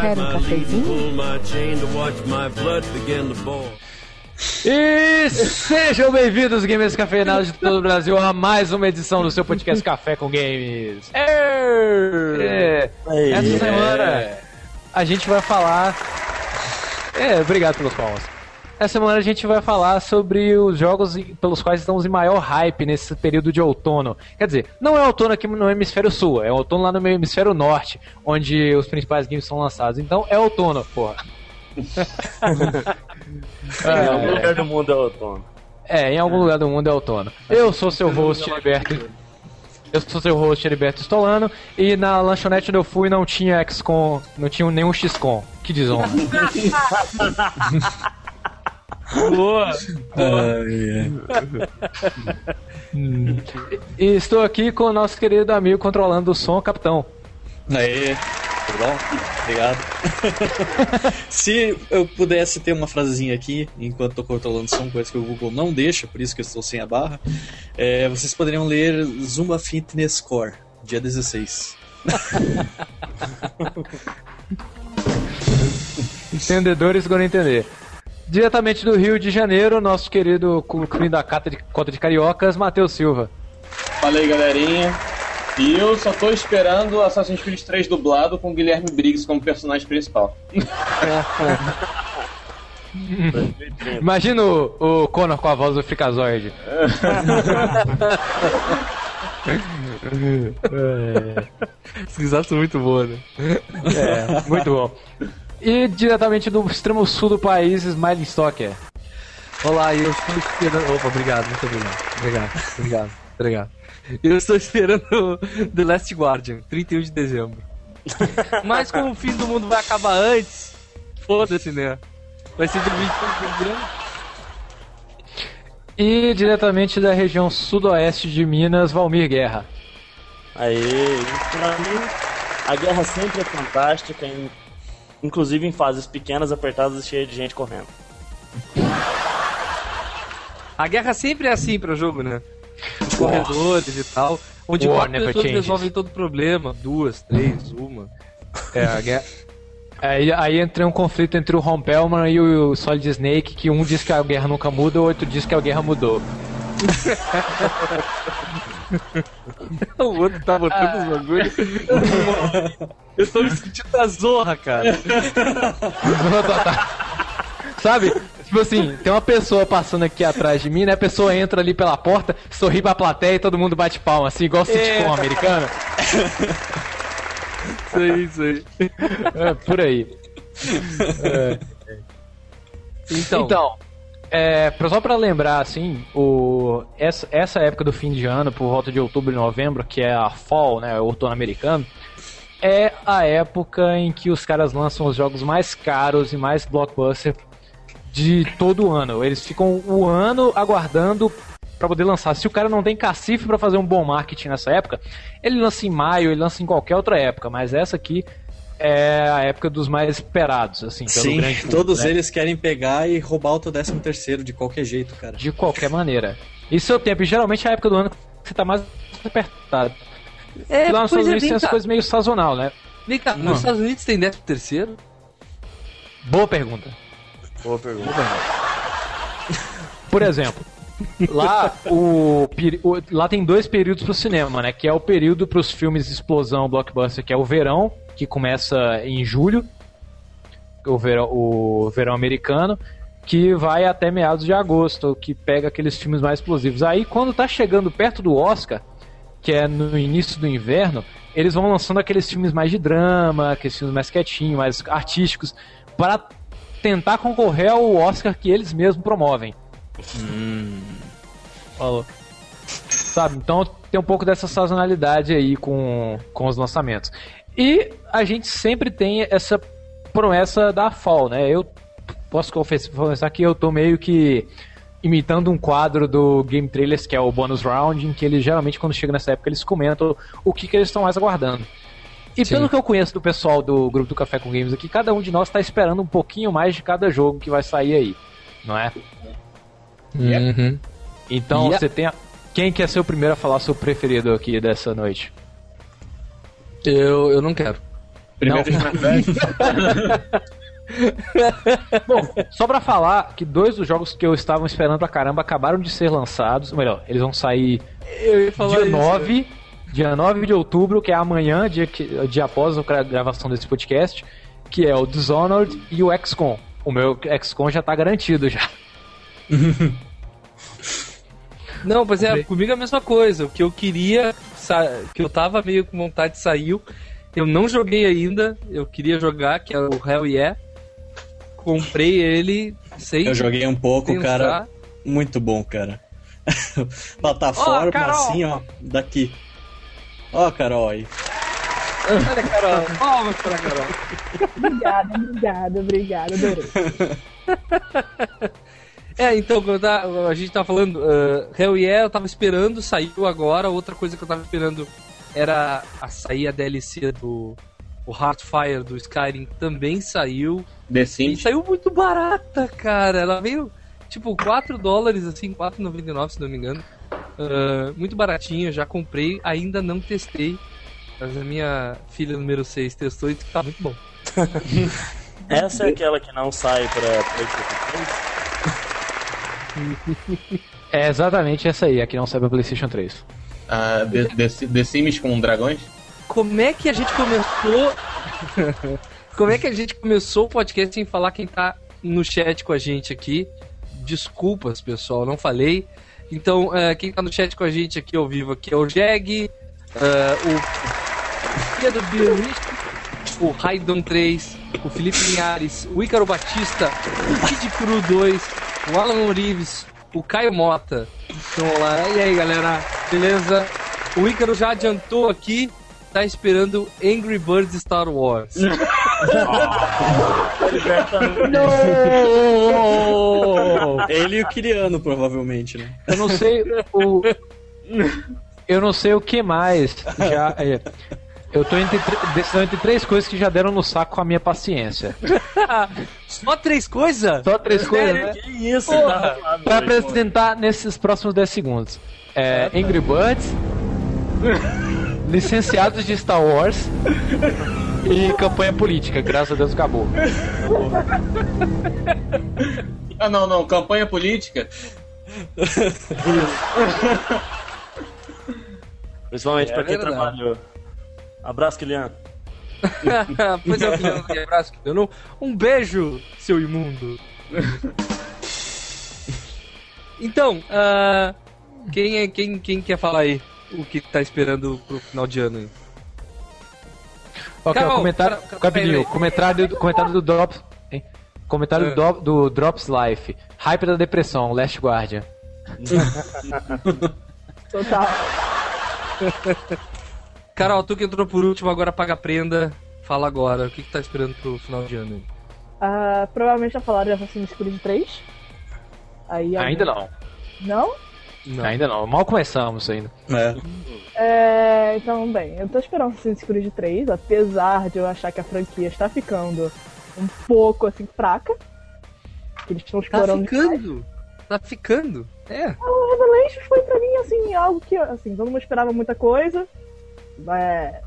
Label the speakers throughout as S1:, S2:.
S1: Quer um cafezinho?
S2: E sejam bem-vindos, gamers cafeinados de todo o Brasil, a mais uma edição do seu podcast Café com Games. É. Essa semana a gente vai falar. É, obrigado pelos palmas. Essa semana a gente vai falar sobre os jogos pelos quais estamos em maior hype nesse período de outono. Quer dizer, não é outono aqui no hemisfério sul, é outono lá no hemisfério norte, onde os principais games são lançados. Então é outono, porra.
S3: Em algum lugar do mundo é outono.
S2: É, em algum lugar do mundo é outono. Eu sou seu host, Heriberto. Eu sou seu host, Heriberto Stolano. E na lanchonete onde eu fui não tinha XCOM, não tinha nenhum XCOM. Que desonra.
S3: Boa!
S2: E estou aqui com o nosso querido amigo controlando o som, capitão.
S4: Aí, tudo bom? Obrigado. Se eu pudesse ter uma frasezinha aqui, enquanto estou controlando o som, coisa que o Google não deixa, por isso que eu estou sem a barra, é, vocês poderiam ler Zumba Fitness Core, dia 16.
S2: Entendedores vão entender. Diretamente do Rio de Janeiro, nosso querido cunho da cota de, cota de cariocas, Matheus Silva.
S5: Fala aí, galerinha. E eu só tô esperando Assassin's Creed 3 dublado com Guilherme Briggs como personagem principal.
S2: Imagina o, o Connor com a voz do Frikazoid.
S3: Risadas são muito boas, né?
S2: É, muito bom. E diretamente do extremo sul do país, Smiling Stalker.
S3: Olá, eu estou esperando. Opa, obrigado, muito obrigado. Obrigado, obrigado, obrigado. Eu estou esperando The Last Guardian, 31 de dezembro. Mas como o fim do mundo vai acabar antes, foda-se, né? Vai ser de 20 de dezembro.
S2: E diretamente da região sudoeste de Minas, Valmir Guerra.
S3: Aê,
S6: Pra mim, a guerra sempre é fantástica, em- inclusive em fases pequenas, apertadas e cheias de gente correndo.
S3: a guerra sempre é assim pra jogo, né? Os corredores e tal. Onde
S2: War
S3: quatro pessoas
S2: changes.
S3: resolvem todo problema. Duas, três, uma.
S2: É, a guerra. Aí, aí entra um conflito entre o Ron Pellman e o Solid Snake, que um diz que a guerra nunca muda, o outro diz que a guerra mudou.
S3: O outro tá botando os bagulhos. Eu tô me sentindo da zorra, cara.
S2: Sabe? Tipo assim, tem uma pessoa passando aqui atrás de mim, né? A pessoa entra ali pela porta, sorri pra plateia e todo mundo bate palma, assim, igual sitcom americano.
S3: Isso aí, isso aí.
S2: É, por aí.
S3: Então,
S2: Então, é, só pra lembrar, assim, o, essa, essa época do fim de ano, por volta de outubro e novembro, que é a fall, né, o outono americano, é a época em que os caras lançam os jogos mais caros e mais blockbuster de todo o ano. Eles ficam o ano aguardando pra poder lançar. Se o cara não tem cacife pra fazer um bom marketing nessa época, ele lança em maio, ele lança em qualquer outra época, mas essa aqui é a época dos mais esperados, assim,
S4: Sim,
S2: público,
S4: todos
S2: né?
S4: eles querem pegar e roubar o teu 13 terceiro de qualquer jeito, cara.
S2: De qualquer maneira. E seu tempo, e geralmente é a época do ano que você tá mais apertado.
S3: É,
S2: Lá nos Estados
S3: é,
S2: Unidos tem as coisas meio sazonal, né?
S3: Vem cá,
S2: Não.
S3: nos Estados Unidos tem 13 terceiro?
S2: Boa pergunta.
S6: Boa pergunta.
S2: Por exemplo, lá o, o- lá tem dois períodos pro cinema, né? Que é o período pros filmes de explosão blockbuster, que é o verão, que começa em julho, o verão, o verão americano, que vai até meados de agosto, que pega aqueles filmes mais explosivos. Aí quando tá chegando perto do Oscar, que é no início do inverno, eles vão lançando aqueles filmes mais de drama, aqueles filmes mais quietinhos, mais artísticos, para tentar concorrer ao Oscar que eles mesmos promovem. Falou. Sabe? Então tem um pouco dessa sazonalidade aí com, com os lançamentos. E a gente sempre tem essa promessa da Fall, né? Eu posso confess- confessar que eu tô meio que imitando um quadro do Game Trailers, que é o Bonus Round, em que eles geralmente, quando chega nessa época, eles comentam o que, que eles estão mais aguardando. E pelo que eu conheço do pessoal do grupo do Café com Games aqui, cada um de nós está esperando um pouquinho mais de cada jogo que vai sair aí, não é?
S3: Uhum.
S2: Então
S3: Yeah.
S2: você tem. a- Quem quer ser o primeiro a falar seu preferido aqui dessa noite?
S3: Eu, eu não quero.
S5: Primeiro Bros.
S2: Bom, só pra falar que dois dos jogos que eu estava esperando pra caramba acabaram de ser lançados. Ou melhor, eles vão sair dia
S3: isso.
S2: 9, dia 9 de outubro, que é amanhã, dia, que, dia após a gra- gravação desse podcast, que é o Dishonored e o XCOM. O meu XCOM já tá garantido já.
S3: Não, pois é, comigo é a mesma coisa. O que eu queria, que eu tava meio com vontade saiu. Eu não joguei ainda, eu queria jogar, que é o Hell Yeah. Comprei ele sem
S4: Eu joguei um pouco,
S3: pensar.
S4: cara. Muito bom, cara. Plataforma,
S3: Carol!
S4: assim, ó. Daqui. Ó, Carol aí.
S3: Olha, Carol. Palmas pra Carol.
S1: Obrigada, obrigada, obrigada, adorei.
S3: É, então, quando a gente tava falando, uh, Hell Yeah, eu tava esperando, saiu agora. Outra coisa que eu tava esperando era a sair a DLC do o Heartfire do Skyrim, também saiu.
S5: The
S3: E
S5: Sims.
S3: saiu muito barata, cara. Ela veio tipo 4 dólares, assim, 4,99 se não me engano. Ah, muito baratinho, já comprei, ainda não testei. Mas a minha filha número 6 testou e tá muito bom.
S6: Essa é aquela que não sai pra PlayStation 3?
S2: É exatamente essa aí, aqui não sai pra PlayStation 3.
S5: Ah, The, The, The Sims com dragões.
S3: Como é que a gente começou. Como é que a gente começou o podcast sem falar quem tá no chat com a gente aqui? Desculpas, pessoal, não falei. Então, eh, quem tá no chat com a gente aqui ao vivo aqui é o Jeg, eh, o Pedro Birrich, o Raidon 3, o Felipe Linhares, o Ícaro Batista, o Kid Cru 2, o Alan Orives, o Caio Mota. Então, lá. E aí, galera? Beleza? O Ícaro já adiantou aqui, tá esperando Angry Birds Star Wars.
S4: Ele e o Kiriano, provavelmente, né?
S2: Eu não sei o. Eu não sei o que mais. Já, é, eu tô entre, decisão entre três coisas que já deram no saco com a minha paciência.
S3: Só três coisas?
S2: Só três coisas, né?
S6: Que isso,
S3: Porra,
S6: tá
S2: Pra apresentar nesses próximos 10 segundos. É, Angry Birds, licenciados de Star Wars e campanha política, graças a Deus acabou.
S5: Ah, não, não. Campanha política.
S6: Principalmente pra
S3: É
S6: quem
S3: verdade.
S6: trabalhou. Abraço, Kilian.
S3: pois é, de abraço Um beijo, seu imundo. então, ah, quem, é, quem, quem quer falar aí o que tá esperando pro final de ano aí?
S2: Ok,
S3: Carol,
S2: o comentário.
S3: Peraí.
S2: comentário do, comentário do Drops. hein? Comentário
S3: É.
S2: do, Do- Drops Life. Hype da depressão, Last Guardian.
S1: Total.
S3: Carol, tu que entrou por último, agora paga a prenda. Fala agora, o que, que tá esperando pro final de ano aí?
S1: Ah, provavelmente já falaram de Assassin's Creed 3. Aí,
S2: Ainda não.
S1: Não?
S3: Não.
S2: Ainda não. Mal começamos ainda.
S4: É.
S1: É, então, bem, eu tô esperando Assassin's Creed 3, apesar de eu achar que a franquia está ficando um pouco assim fraca. Eles estão
S3: Tá
S1: explorando. demais.
S3: ficando. Tá ficando. É.
S1: O Revelations foi pra mim assim, algo que assim, todo mundo esperava muita coisa. É,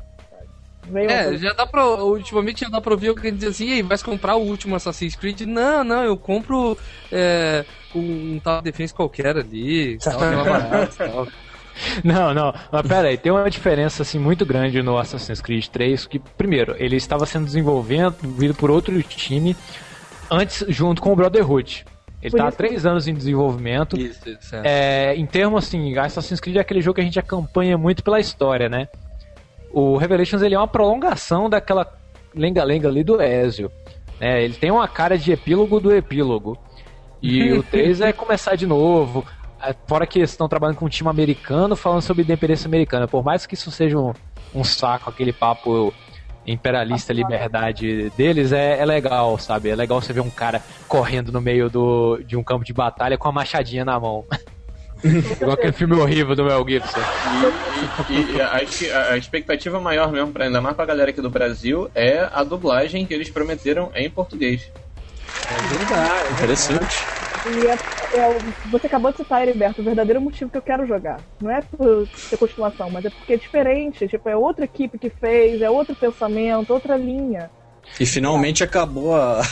S1: veio uma
S3: É, já dá pra. Ultimamente já dá pra ouvir alguém dizer assim, e aí, vai comprar o último Assassin's Creed? Não, não, eu compro é, um, um tal defense qualquer ali, tal, é barato, tal.
S2: Não, não. Mas pera aí, tem uma diferença assim muito grande no Assassin's Creed 3, que primeiro, ele estava sendo desenvolvido por outro time antes junto com o Brotherhood. Ele
S1: Por
S2: tá há três anos em desenvolvimento.
S3: Isso, isso, é.
S2: É, em termos assim, Assassin's Creed é aquele jogo que a gente acompanha muito pela história, né? O Revelations ele é uma prolongação daquela lenga-lenga ali do Ezio. né? ele tem uma cara de epílogo do epílogo. E o 3 é começar de novo. É, Fora que eles estão trabalhando com um time americano falando sobre independência americana. Por mais que isso seja um, um saco, aquele papo imperialista, liberdade deles, é, é legal, sabe? É legal você ver um cara correndo no meio do, de um campo de batalha com a machadinha na mão. Igual aquele filme horrível do Mel Gibson.
S5: E, e- e a, a expectativa maior mesmo, pra ainda mais pra galera aqui do Brasil, é a dublagem que eles prometeram em português.
S4: Interessante.
S1: E é, é você acabou de citar, Heriberto, o verdadeiro motivo que eu quero jogar. Não é por ser continuação, mas é porque é diferente. Tipo, é outra equipe que fez, é outro pensamento, outra linha.
S4: E finalmente acabou a,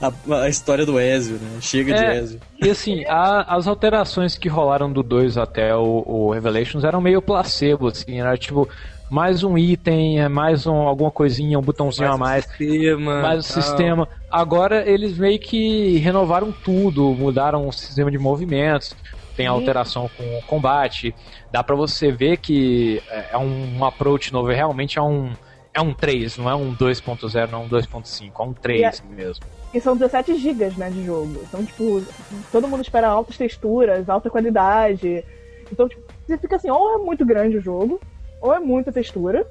S4: a, a história do Ezio, né? Chega de
S2: É.
S4: Ezio.
S2: E assim, a- as alterações que rolaram do 2 até o, o Revelations eram meio placebo, assim, era tipo, mais um item, é mais um, alguma coisinha, um botãozinho a mais,
S3: Sistema,
S2: mais o
S3: tal.
S2: sistema. Agora eles meio que renovaram tudo, mudaram o sistema de movimentos, tem alteração com o combate, dá pra você ver que é é um, approach novo, realmente é um. É um 3, não é um 2.0, não é um 2.5, é um 3 mesmo.
S1: E são 17 gigas, né, de jogo. Então, tipo, todo mundo espera altas texturas, alta qualidade. Então, tipo, você fica assim, ou é muito grande o jogo, ou é muita textura,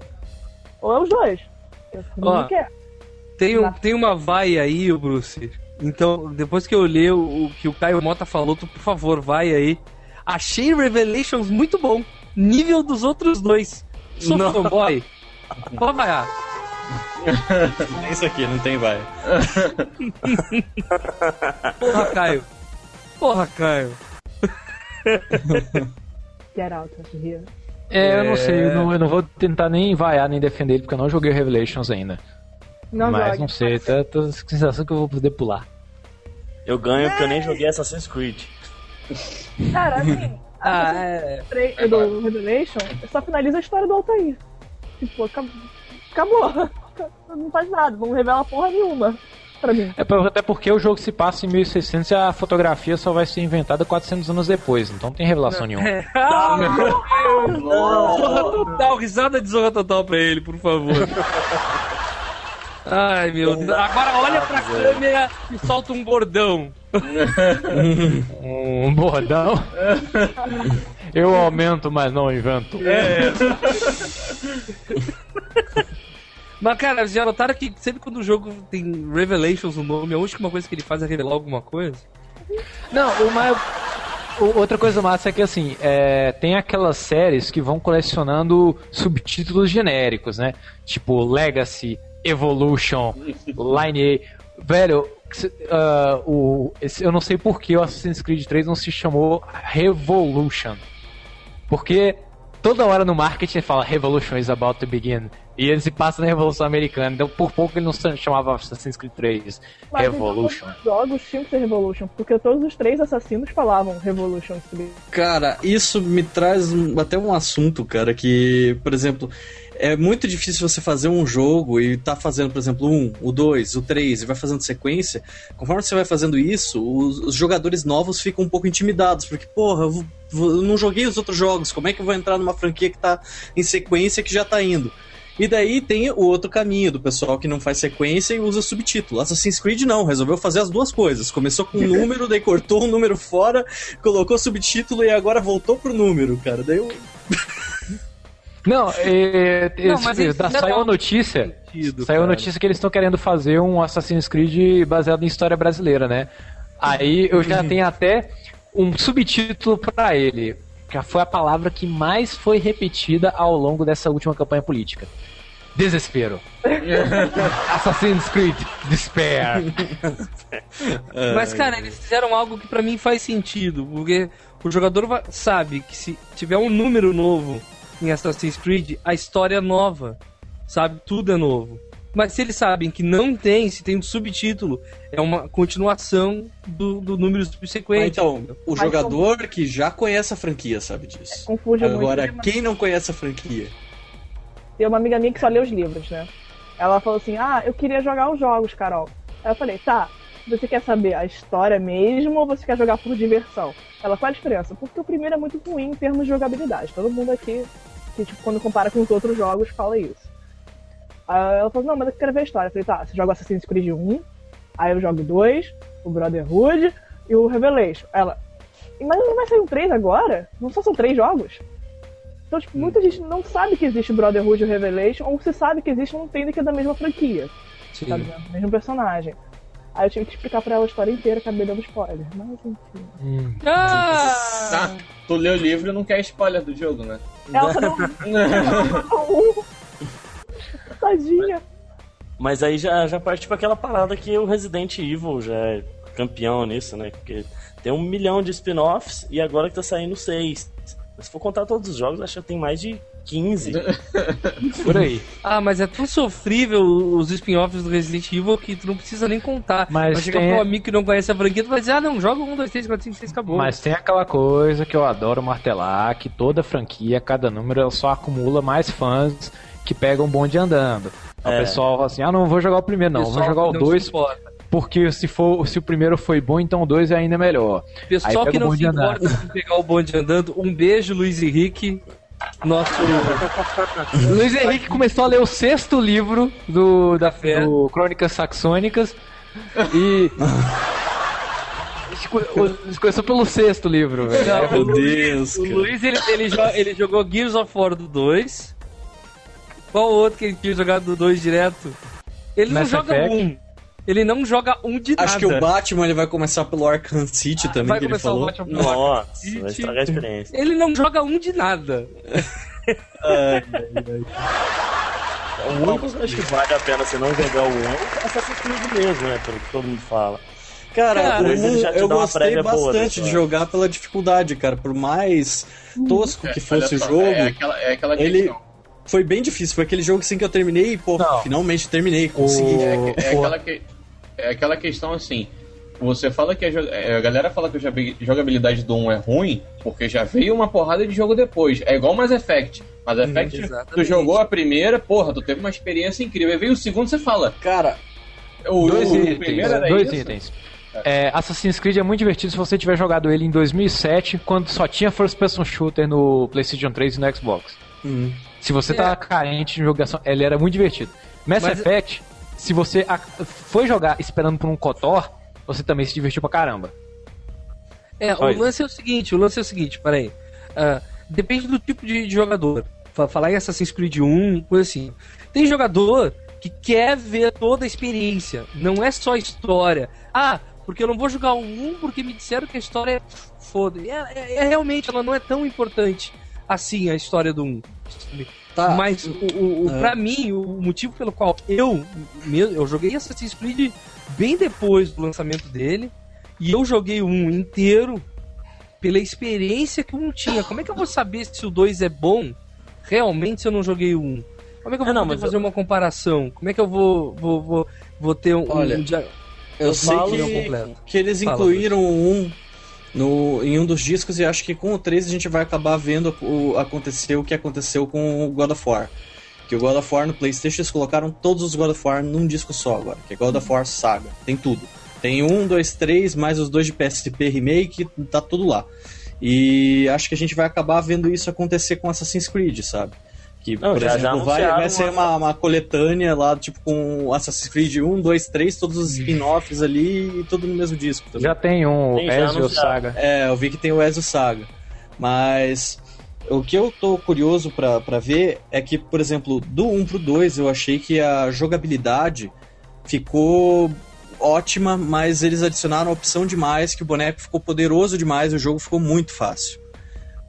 S1: ou é os dois. Eu
S3: Ó,
S1: não quer.
S3: Tem, um, tem uma vai aí, o Bruce. Então, depois que eu ler o, o que o Caio Mota falou, tu, por favor, vai aí. Achei Revelations muito bom. Nível dos outros dois. Sou
S4: Não.
S3: fanboy. Pode vaiar.
S4: É isso aqui, não tem vai.
S3: Porra, Caio. Porra, Caio.
S1: Get out of here.
S2: É, eu não sei, eu não, eu não vou tentar nem vaiar nem defender ele, porque eu não joguei o Revelations ainda.
S1: Não
S2: Mas
S1: jogue.
S2: não sei, tô, tô com a sensação que eu vou poder pular.
S6: Eu ganho porque eu nem joguei Assassin's Creed.
S1: Cara, assim,
S3: Ah, é.
S1: do Revelation só finaliza a história do Altair. Tipo, acab- acabou. Não faz nada, não revela porra nenhuma pra mim.
S2: É até porque o jogo se passa em 1600 e a fotografia só vai ser inventada 400 anos depois, então não tem revelação nenhuma.
S3: Ah, meu Deus! Zorra total, risada de zorra total pra ele, por favor. Ai, meu Deus. Agora olha pra câmera e solta um bordão.
S2: Um bordão. Eu aumento, mas não invento.
S3: Mas, cara, já notaram que sempre quando o jogo tem Revelations no nome, a última coisa que ele faz é revelar alguma coisa?
S2: Não, Outra coisa massa é que assim, é, tem aquelas séries que vão colecionando subtítulos genéricos, né? Tipo Legacy, Evolution, Line A. Velho, ah, o, esse- eu não sei por que o Assassin's Creed 3 não se chamou Revolution. Porque toda hora no marketing fala Revolution is about to begin. E ele se passa na Revolução Americana. Então por pouco ele não se chamava Assassin's Creed 3
S1: Mas
S2: Revolution.
S1: Os jogos tinham que ser Revolution, porque todos os três assassinos falavam Revolution.
S4: Cara, isso me traz um- até um assunto, cara, que, por exemplo, é muito difícil você fazer um jogo e tá fazendo, por exemplo, um, o dois, o três, e vai fazendo sequência. Conforme você vai fazendo isso, os, os jogadores novos ficam um pouco intimidados, porque, porra, eu, eu não joguei os outros jogos, como é que eu vou entrar numa franquia que tá em sequência que já tá indo? E daí tem o outro caminho do pessoal que não faz sequência e usa subtítulo. Assassin's Creed não, resolveu fazer as duas coisas. Começou com um número, daí cortou um número fora, colocou subtítulo e agora voltou pro número, cara. Daí eu...
S2: Não, é,
S3: Não,
S2: esse-
S3: mas
S2: da-
S3: não é
S2: saiu a notícia.
S3: Sentido,
S2: Saiu a notícia que eles estão querendo fazer um Assassin's Creed baseado em história brasileira, né? Aí eu já tenho até um subtítulo pra ele, que foi a palavra que mais foi repetida ao longo dessa última campanha política. Desespero. Assassin's Creed Despair.
S3: Mas, cara, eles fizeram algo que pra mim faz sentido, porque o jogador sabe que se tiver um número novo em Assassin's Creed, a história é nova, sabe? Tudo é novo. Mas se eles sabem que não tem, se tem um subtítulo, é uma continuação do, do número
S4: Ah,
S3: subsequente.
S4: então, o jogador que já conhece a franquia sabe disso.
S1: Confunde
S4: Agora,
S1: muito.
S4: quem não conhece a franquia?
S1: Tem uma amiga minha que só lê os livros, né? Ela falou assim: Ah, eu queria jogar os jogos, Carol. Aí eu falei: Tá, você quer saber a história mesmo ou você quer jogar por diversão? Ela, a diferença? Porque o primeiro é muito ruim em termos de jogabilidade. Todo mundo aqui, que, tipo, quando compara com os outros jogos, fala isso. Aí ela falou: Não, mas eu quero ver a história. Eu falei: Tá, você joga Assassin's Creed 1, aí eu jogo 2, o Brotherhood e o Revelation. Ela, mas não vai sair um 3 agora? Não só são três jogos? Então, tipo, muita gente não sabe que existe Brotherhood e o Revelation, ou se sabe que existe, não entende que é da mesma franquia,
S3: Sim.
S1: sabe? né? Mesmo personagem. Aí eu tive que explicar pra ela a história inteira, acabei dando spoiler. Mas enfim.
S3: Ah!
S5: Tá, tu lê o livro e não quer spoiler do jogo, né?
S1: Ela só deu um. Tadinha.
S6: Mas aí já, já parte pra aquela parada que o Resident Evil já é campeão nisso, né? Porque tem um milhão de spin-offs e agora que tá saindo seis. Se for contar todos os jogos, acho que tem mais de 15.
S2: Por aí.
S3: Ah, mas é tão sofrível os spin-offs do Resident Evil que tu não precisa nem contar.
S2: Mas
S3: vai chegar
S2: tem-
S3: pro amigo que não conhece a franquia, tu vai dizer, ah não, joga um, dois, três, quatro, cinco, seis, acabou.
S2: Mas tem aquela coisa que eu adoro martelar, que toda franquia, cada número, ela só acumula mais fãs que pegam o bonde andando. Aí
S6: É.
S2: O pessoal fala assim, ah, não vou jogar o primeiro não, vou
S3: Pessoal
S2: jogar o
S3: que não
S2: 2,
S3: se importa.
S2: Porque se, for, se o primeiro foi bom, então o 2 é ainda melhor.
S3: Pessoal que
S2: o
S3: não se importa com pegar o bonde andando, um beijo, Luiz Henrique. Nosso.
S2: Luiz Henrique começou a ler o sexto livro do, da,
S3: Fé.
S2: do Crônicas Saxônicas e... o- Começou pelo sexto livro, velho.
S3: Não,
S4: Meu
S3: o Luiz-
S4: Deus,
S3: O. Luiz, ele, ele, jo- ele jogou Gears of War do 2. Qual outro que ele tinha jogado do 2 direto? Ele não
S2: Mass
S3: joga
S2: Effect.
S3: um. Ele não joga um de nada.
S4: Acho que o Batman ele vai começar pelo Arkham City também,
S3: Vai
S4: que ele
S3: começar o
S4: falou.
S3: Batman pelo
S6: Nossa,
S3: City.
S6: vai estragar a experiência.
S3: Ele não joga um de nada.
S6: O único que acho que vale a pena você não jogar o 1 é Assassin's Creed mesmo, né? Pelo que todo mundo fala.
S4: Cara,
S3: Cara,
S4: eu gostei
S6: prévia boa
S4: bastante de jogar pela dificuldade, cara. Por mais tosco que fosse o
S5: só,
S4: jogo,
S5: É aquela, é aquela
S4: ele-
S5: questão.
S4: foi bem difícil. Foi aquele jogo assim que eu terminei e, pô,
S2: Não.
S4: finalmente terminei, consegui.
S5: É, é aquela que- é aquela questão assim. Você fala que a, é, a galera fala que a joga- jogabilidade do 1 é ruim porque já veio uma porrada de jogo depois. É igual Mass Effect. Mass Effect, tu
S3: exatamente.
S5: jogou a primeira, porra, tu teve uma experiência incrível. Aí veio o segundo, você fala.
S4: Cara,
S5: O,
S2: Dois
S5: o
S2: itens.
S5: primeiro era
S2: Dois
S5: isso?
S2: itens. É, Assassin's Creed é muito divertido se você tiver jogado ele em 2007, quando só tinha First Person Shooter no PlayStation 3 e no Xbox.
S4: hum,
S2: Se você tá carente de jogação, ele era muito divertido. Mass
S3: Mas-
S2: Effect, se você foi jogar esperando por um KOTOR, você também se divertiu pra caramba.
S3: É,
S2: Só
S3: o lance é o seguinte, o lance é o seguinte, peraí. Ah, depende do tipo de, de jogador. Fa- Falar em Assassin's Creed 1, coisa assim. Tem jogador que quer ver toda a experiência. Não é só história. Ah, porque eu não vou jogar o 1 porque me disseram que a história é foda. É, é- é realmente, ela não é tão importante assim a história do 1.
S4: Tá.
S3: Mas o, o, o-
S4: É.
S3: pra mim, o motivo pelo qual eu mesmo, eu joguei Assassin's Creed bem depois do lançamento dele, e eu joguei o 1 inteiro pela experiência que 1 tinha. Como é que eu vou saber se o 2 é bom realmente se eu não joguei o 1? Como é que eu vou
S6: É, não,
S3: fazer uma comparação? Como é que eu vou, vou, vou, vou ter um,
S4: Olha,
S3: um dia-
S4: Eu
S3: Eu
S4: sei que,
S3: completo.
S4: que eles
S3: Fala,
S4: incluíram um no, em um dos discos e acho que com o 3 a gente vai acabar vendo o, acontecer o que aconteceu com o God of War. Que o God of War no Playstation eles colocaram todos os God of War num disco só agora, que é God of War Saga. Tem tudo. Tem um, dois, três, mais os dois de PSP Remake, tá tudo lá. E acho que a gente vai acabar vendo isso acontecer com Assassin's Creed, sabe? Que,
S6: Não,
S4: por
S6: já- já
S4: exemplo, vai,
S6: anunciaram
S4: vai ser
S6: uma-
S4: uma, coletânea lá, tipo, com Assassin's Creed 1, 2, 3, todos os spin-offs ali e tudo no mesmo disco. também.
S2: Já tem um
S6: Tem, já
S2: Ezio. Saga.
S4: É, eu vi que tem o Ezio Saga. Mas o que eu tô curioso pra, pra ver é que, por exemplo, do 1 pro 2 eu achei que a jogabilidade ficou ótima, mas eles adicionaram a opção demais, que o boneco ficou poderoso demais e o jogo ficou muito fácil.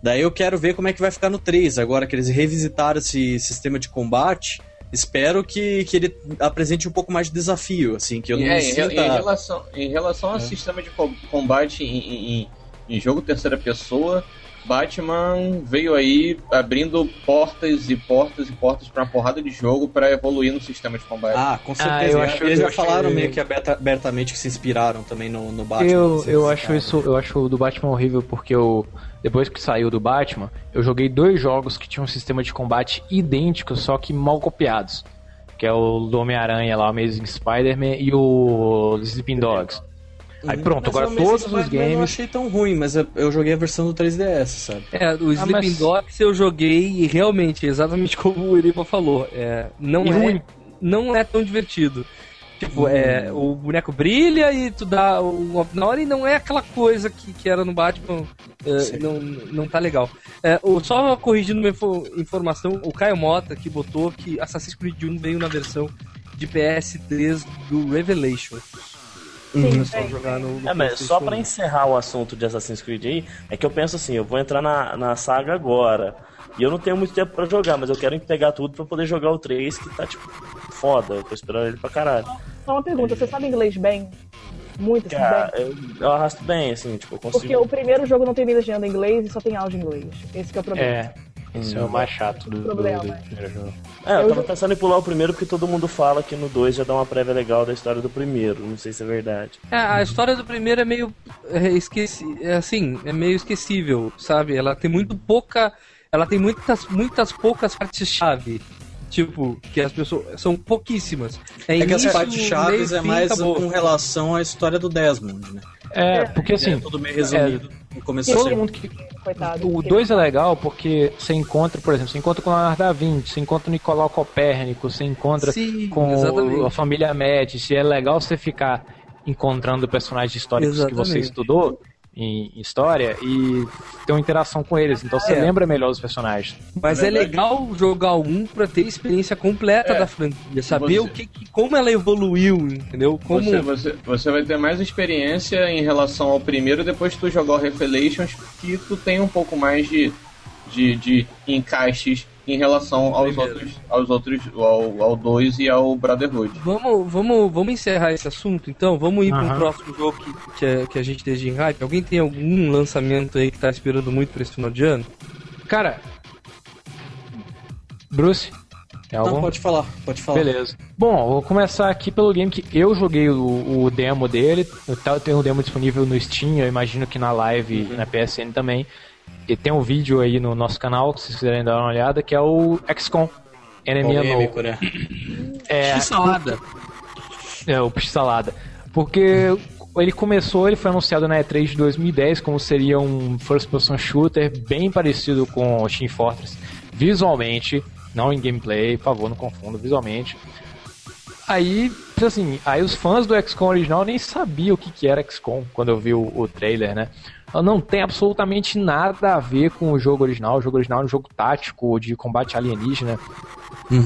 S4: Daí eu quero ver como é que vai ficar no 3, agora que eles revisitaram esse sistema de combate. Espero que, que ele apresente um pouco mais de desafio, assim, que eu não
S5: É,
S4: sinta...
S5: em relação, em relação ao sistema de co- combate em- em- em jogo terceira pessoa, Batman veio aí abrindo portas e portas e portas pra uma porrada de jogo pra evoluir no sistema de combate.
S4: Ah, com
S2: Ah,
S4: certeza.
S2: eu acho-
S4: Eles
S2: eu
S4: já
S2: achei-
S4: falaram meio que aberta- abertamente que se inspiraram também no, no Batman.
S2: Eu, eu acho isso, eu acho o do Batman horrível porque eu depois que saiu do Batman, eu joguei dois jogos que tinham um sistema de combate idêntico, só que mal copiados. Que é o do Homem-Aranha lá, o Amazing Spider-Man e o Sleeping Dogs. Aí
S4: Uhum.
S2: pronto,
S4: Mas
S2: agora
S4: o
S2: todos os
S4: Spider-Man Eu não
S2: games.
S4: achei tão ruim, mas eu, joguei a versão do 3DS, sabe?
S3: É, o Sleeping
S2: mas-
S3: Dogs eu joguei e realmente, exatamente como o Eripa falou, é, não,
S2: E
S3: é,
S2: ruim.
S3: não é tão divertido. Tipo, é, o boneco brilha e tu dá um golpe na hora e não é aquela coisa que, que era no Batman, é, não, não tá legal. É, o, só corrigindo uma info- informação, o Caio Mota que botou que Assassin's Creed 1 veio na versão de PS3 do Revelation.
S1: Sim,
S3: Só jogar no, no
S6: É, mas só
S3: 1.
S6: encerrar o assunto de Assassin's Creed aí, é que eu penso assim, eu vou entrar na, na saga agora. E eu não tenho muito tempo pra jogar, mas eu quero pegar tudo pra poder jogar o 3, que tá, tipo, foda. Eu tô esperando ele pra caralho.
S1: Só uma pergunta, você sabe inglês bem? Muito, assim,
S6: Ah,
S1: bem.
S6: eu, eu arrasto bem, assim, tipo, eu consigo.
S1: Porque o primeiro jogo não tem legenda em inglês e só tem áudio em inglês. Esse que é o problema.
S2: É, esse é o mais chato do, do,
S1: Problema,
S2: do
S1: é.
S2: primeiro jogo.
S6: É, eu
S1: Eu
S6: tava
S1: jo-
S6: pensando em pular o primeiro porque todo mundo fala que no 2 já dá uma prévia legal da história do primeiro. Não sei se é verdade.
S3: É, a história do primeiro é meio é, esqueci, é assim, é meio esquecível, sabe? Ela tem muito pouca, ela tem muitas, muitas poucas partes chave. Tipo, que as pessoas são pouquíssimas.
S4: É que as partes chaves é mais
S3: acabou.
S4: com relação à história do Desmond, né?
S2: É, porque assim,
S4: é tudo meio resumido no começo
S2: todo mundo que.
S1: Coitado.
S2: O 2 é legal porque você encontra, por exemplo, você encontra com o Leonardo da Vinci, você encontra o Nicolau Copérnico, você encontra
S3: Sim,
S2: com
S3: exatamente.
S2: a família Médici. É legal você ficar encontrando personagens históricos que você
S3: Exatamente.
S2: estudou em história e ter uma interação com eles. Então você
S3: É.
S2: lembra melhor os personagens.
S3: Mas é legal jogar um pra ter a experiência completa
S5: É.
S3: da franquia, saber
S5: Você-
S3: o que, que- como ela evoluiu, entendeu? Como
S5: Você, você, você vai ter mais experiência em relação ao primeiro depois que tu jogar o Revelations, que tu tem um pouco mais de, de, de encaixes em relação aos
S3: Primeiro.
S5: outros, aos outros, ao, ao 2 e ao Brotherhood.
S3: Vamos, vamos, vamos encerrar esse assunto, então. Vamos ir para um
S2: Aham.
S3: próximo jogo que, que, é- que a gente esteja em hype. Alguém tem algum lançamento aí que tá esperando muito pra esse final de ano?
S2: Cara, Bruce, tem algum?
S4: Não, pode falar, pode falar.
S2: Beleza. Bom, vou começar aqui pelo game que eu joguei o, o demo dele. Eu tá- tenho o demo disponível no Steam, eu imagino que na live na PSN também. E tem um vídeo aí no nosso canal, se vocês quiserem dar uma olhada, que é o XCOM. Enemy Unknown.
S4: Polêmico, né?
S2: É,
S3: Que salada!
S2: é, o Peixe Salada. Porque ele começou, ele foi anunciado na E3 de 2010 como seria um first person shooter bem parecido com o Team Fortress visualmente, não em gameplay, por favor, não confunda visualmente. Aí, assim, aí os fãs do XCOM original nem sabiam o que, que era XCOM quando eu vi o, o trailer, né? Não tem absolutamente nada a ver com o jogo original. O jogo original é um jogo tático de combate alienígena.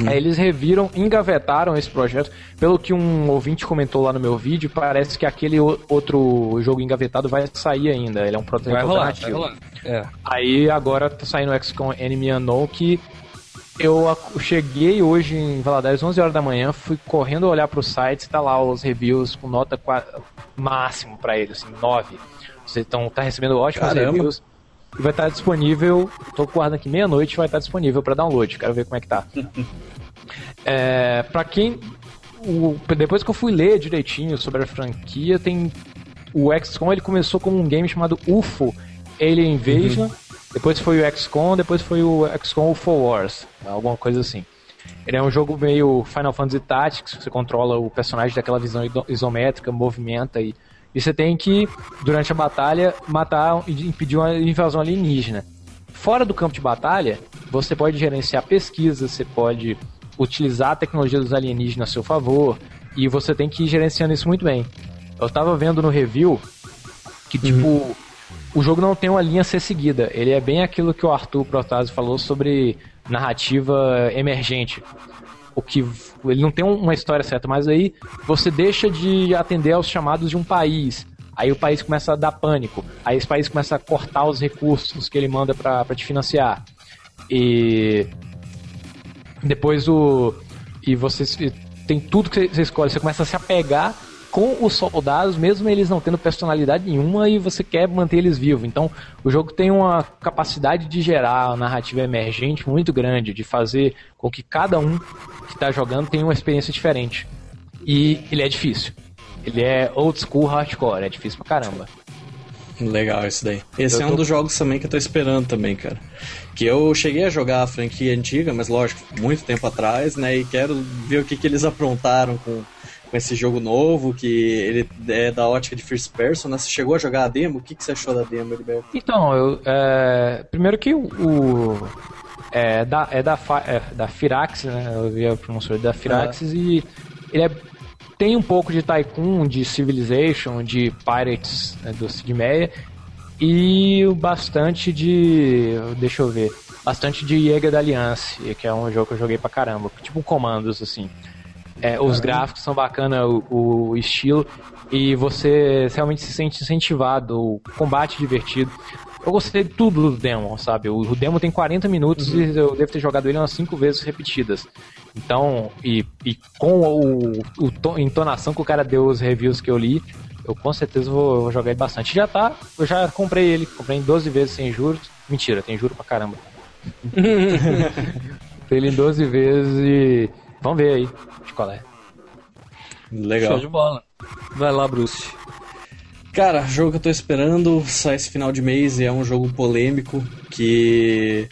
S2: Aí eles reviram, engavetaram esse projeto. Pelo que um ouvinte comentou lá no meu vídeo, parece que aquele outro jogo engavetado vai sair ainda. Ele é um protótipo
S3: Vai rolar, vai
S2: alternativo.
S3: rolar. É.
S2: Aí agora tá saindo o XCOM Enemy Unknown que eu cheguei hoje em Valadares 11 horas da manhã, fui correndo olhar pro site, tá lá os reviews com nota qua- máximo pra ele, assim, 9. Vocês estão tá recebendo ótimos
S4: Caramba.
S2: reviews. E vai estar disponível, tô guardando aqui meia-noite, vai estar disponível pra download. Quero ver como é que tá. É, para quem o- depois que eu fui ler direitinho sobre a franquia, tem o XCOM ele começou como um game chamado UFO Alien Invasion, depois foi o XCOM, depois foi o XCOM UFO Wars, alguma coisa assim. Ele é um jogo meio Final Fantasy Tactics, você controla o personagem daquela visão isométrica, movimenta e, e você tem que, durante a batalha, matar e impedir uma invasão alienígena. Fora do campo de batalha, você pode gerenciar pesquisas, você pode utilizar a tecnologia dos alienígenas a seu favor, e você tem que ir gerenciando isso muito bem. Eu tava vendo no review que, tipo, o jogo não tem uma linha a ser seguida. Ele é bem aquilo que o Arthur Protásio falou sobre narrativa emergente. O que ele não tem uma história certa, mas aí você deixa de atender aos chamados de um país. Aí o país começa a dar pânico. Aí esse país começa a cortar os recursos que ele manda pra te financiar. E depois o. E você tem tudo que você escolhe. Você começa a se apegar com os soldados, mesmo eles não tendo personalidade nenhuma, e você quer manter eles vivos. Então, o jogo tem uma capacidade de gerar uma narrativa emergente muito grande, de fazer com que cada um que está jogando tenha uma experiência diferente. E ele é difícil. Ele é old school hardcore, é difícil pra caramba.
S4: Legal isso daí. Esse
S2: Eu
S4: é um
S2: tô-
S4: dos jogos também que eu tô esperando também, cara. Que eu cheguei a jogar a franquia antiga, mas lógico, muito tempo atrás, né? E quero ver o que, que eles aprontaram com, com esse jogo novo, que ele é da ótica de first person, né? Você chegou a jogar a demo? O que, que você achou da demo, Heriberto?
S2: Então, eu, é, primeiro que o, é da é da é da Firaxis, né? Eu vi a pronúncia da Firaxis e ele é- tem um pouco de Tycoon, de Civilization, de Pirates né, do Sid Meier e bastante de deixa eu ver, bastante de Jäger da Alliance, que é um jogo que eu joguei pra caramba, tipo comandos assim. É, os gráficos são bacana, o, o estilo, e você realmente se sente incentivado, o combate divertido. Eu gostei de tudo do demo, sabe? O, o demo tem 40 minutos e eu devo ter jogado ele umas 5 vezes repetidas. Então, e, e com o, o entonação que o cara deu os reviews que eu li, eu com certeza vou, vou jogar ele bastante. Já tá, eu já comprei ele, comprei em 12 vezes sem juros. Mentira, tem juro pra caramba. comprei ele em 12 vezes e. Vamos ver aí de qual é.
S4: Legal.
S3: Show de bola. Vai lá, Bruce.
S4: Cara, jogo que eu tô esperando sai esse final de mês e é um jogo polêmico que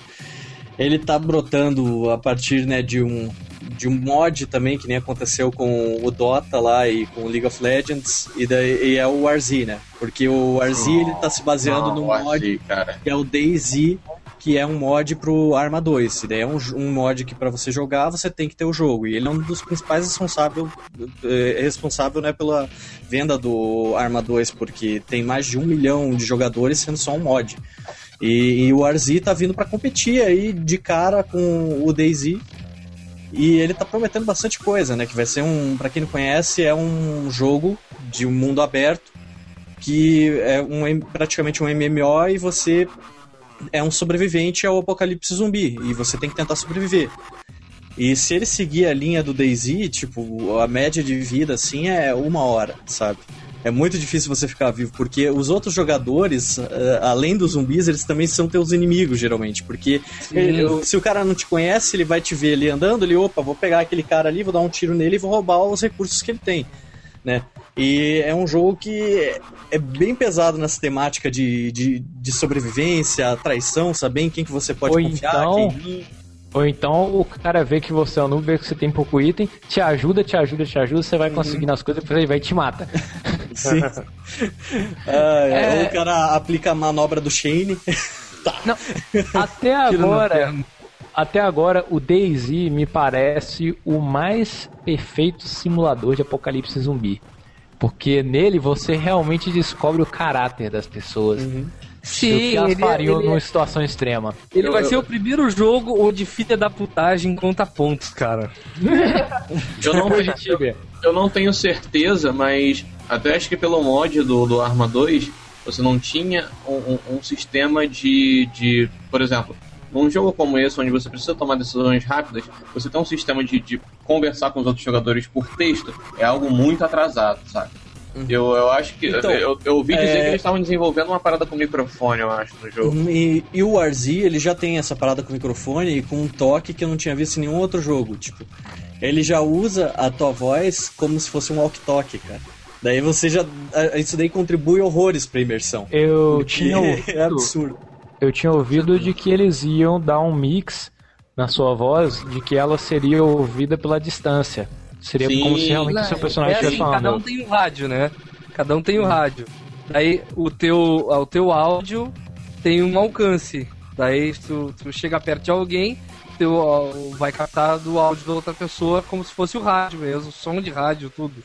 S4: ele tá brotando a partir né, de um de um mod também que nem aconteceu com o Dota lá e com o League of Legends e, daí, e é o Warzy, né? Porque o Warzy ele tá se baseando
S5: Não, Warzy,
S4: mod
S5: cara.
S4: que é o DayZ, que é um mod pro Arma 2. E daí é um, um mod que para você jogar você tem que ter o jogo. E ele é um dos principais responsável, é responsável né, pela venda do Arma 2, porque tem mais de um milhão de jogadores sendo só um mod. E, e o Arzi tá vindo para competir aí de cara com o DayZ. E ele tá prometendo bastante coisa, né? Que vai ser um, para quem não conhece, é um jogo de um mundo aberto que é um, praticamente um MMO e você é um sobrevivente ao apocalipse zumbi e você tem que tentar sobreviver. E se ele seguir a linha do DayZ, tipo, a média de vida assim é uma hora, sabe? É muito difícil você ficar vivo, porque os outros jogadores, eh, além dos zumbis, eles também são teus inimigos, geralmente. Porque ele- se o cara não te conhece, ele vai te ver ali andando, ele, opa, vou pegar aquele cara ali, vou dar um tiro nele e vou roubar os recursos que ele tem, né? E é um jogo que é bem pesado nessa temática de, de, de sobrevivência, traição, saber em quem que você pode
S2: Ou
S4: confiar,
S2: então-
S4: quem.
S2: Ou então o cara vê que você é um noob, vê que você tem pouco item, te ajuda, te ajuda, te ajuda, você vai conseguindo as coisas, depois ele vai e te mata.
S4: Sim. Ah, é,
S2: É.
S4: Ou o cara aplica a manobra do Shane.
S2: Não, até agora, até agora o DayZ me parece o mais perfeito simulador de apocalipse zumbi. Porque nele você realmente descobre o caráter das pessoas.
S3: Sim,
S2: o que elas
S3: ele,
S2: fariam
S3: ele-
S2: numa situação extrema.
S3: ele
S5: Eu-
S3: vai
S5: eu-
S3: ser o primeiro jogo onde filha da putagem conta pontos, cara.
S5: Eu não, eu não tenho certeza, mas até acho que pelo mod do, do Arma 2, você não tinha um, um- um sistema de, de. Por exemplo, num jogo como esse, onde você precisa tomar decisões rápidas, você tem um sistema de, de conversar com os outros jogadores por texto, é algo muito atrasado, sabe? Eu, eu acho que.
S4: Então,
S5: eu, eu ouvi dizer
S4: é-
S5: que eles estavam desenvolvendo uma parada com microfone, eu acho, no jogo.
S4: E, e o Warzy, ele já tem essa parada com microfone e com um toque que eu não tinha visto em nenhum outro jogo. Tipo, ele já usa a tua voz como se fosse um walk-talk, cara. Daí você já. a- Isso daí contribui horrores pra imersão.
S2: Eu
S4: Porque
S2: tinha
S4: É
S2: ouvido,
S4: absurdo.
S2: Eu tinha ouvido de que eles iam dar um mix na sua voz de que ela seria ouvida pela distância. Seria
S5: Sim.
S2: como se realmente o seu personagem
S3: é assim,
S2: estivesse falando.
S3: cada um tem um rádio, né? Cada um tem um rádio. Daí o teu, o teu áudio tem um alcance. Daí se tu, tu chega perto de alguém, teu, ó, vai captar do áudio da outra pessoa como se fosse o rádio mesmo, som de rádio, tudo.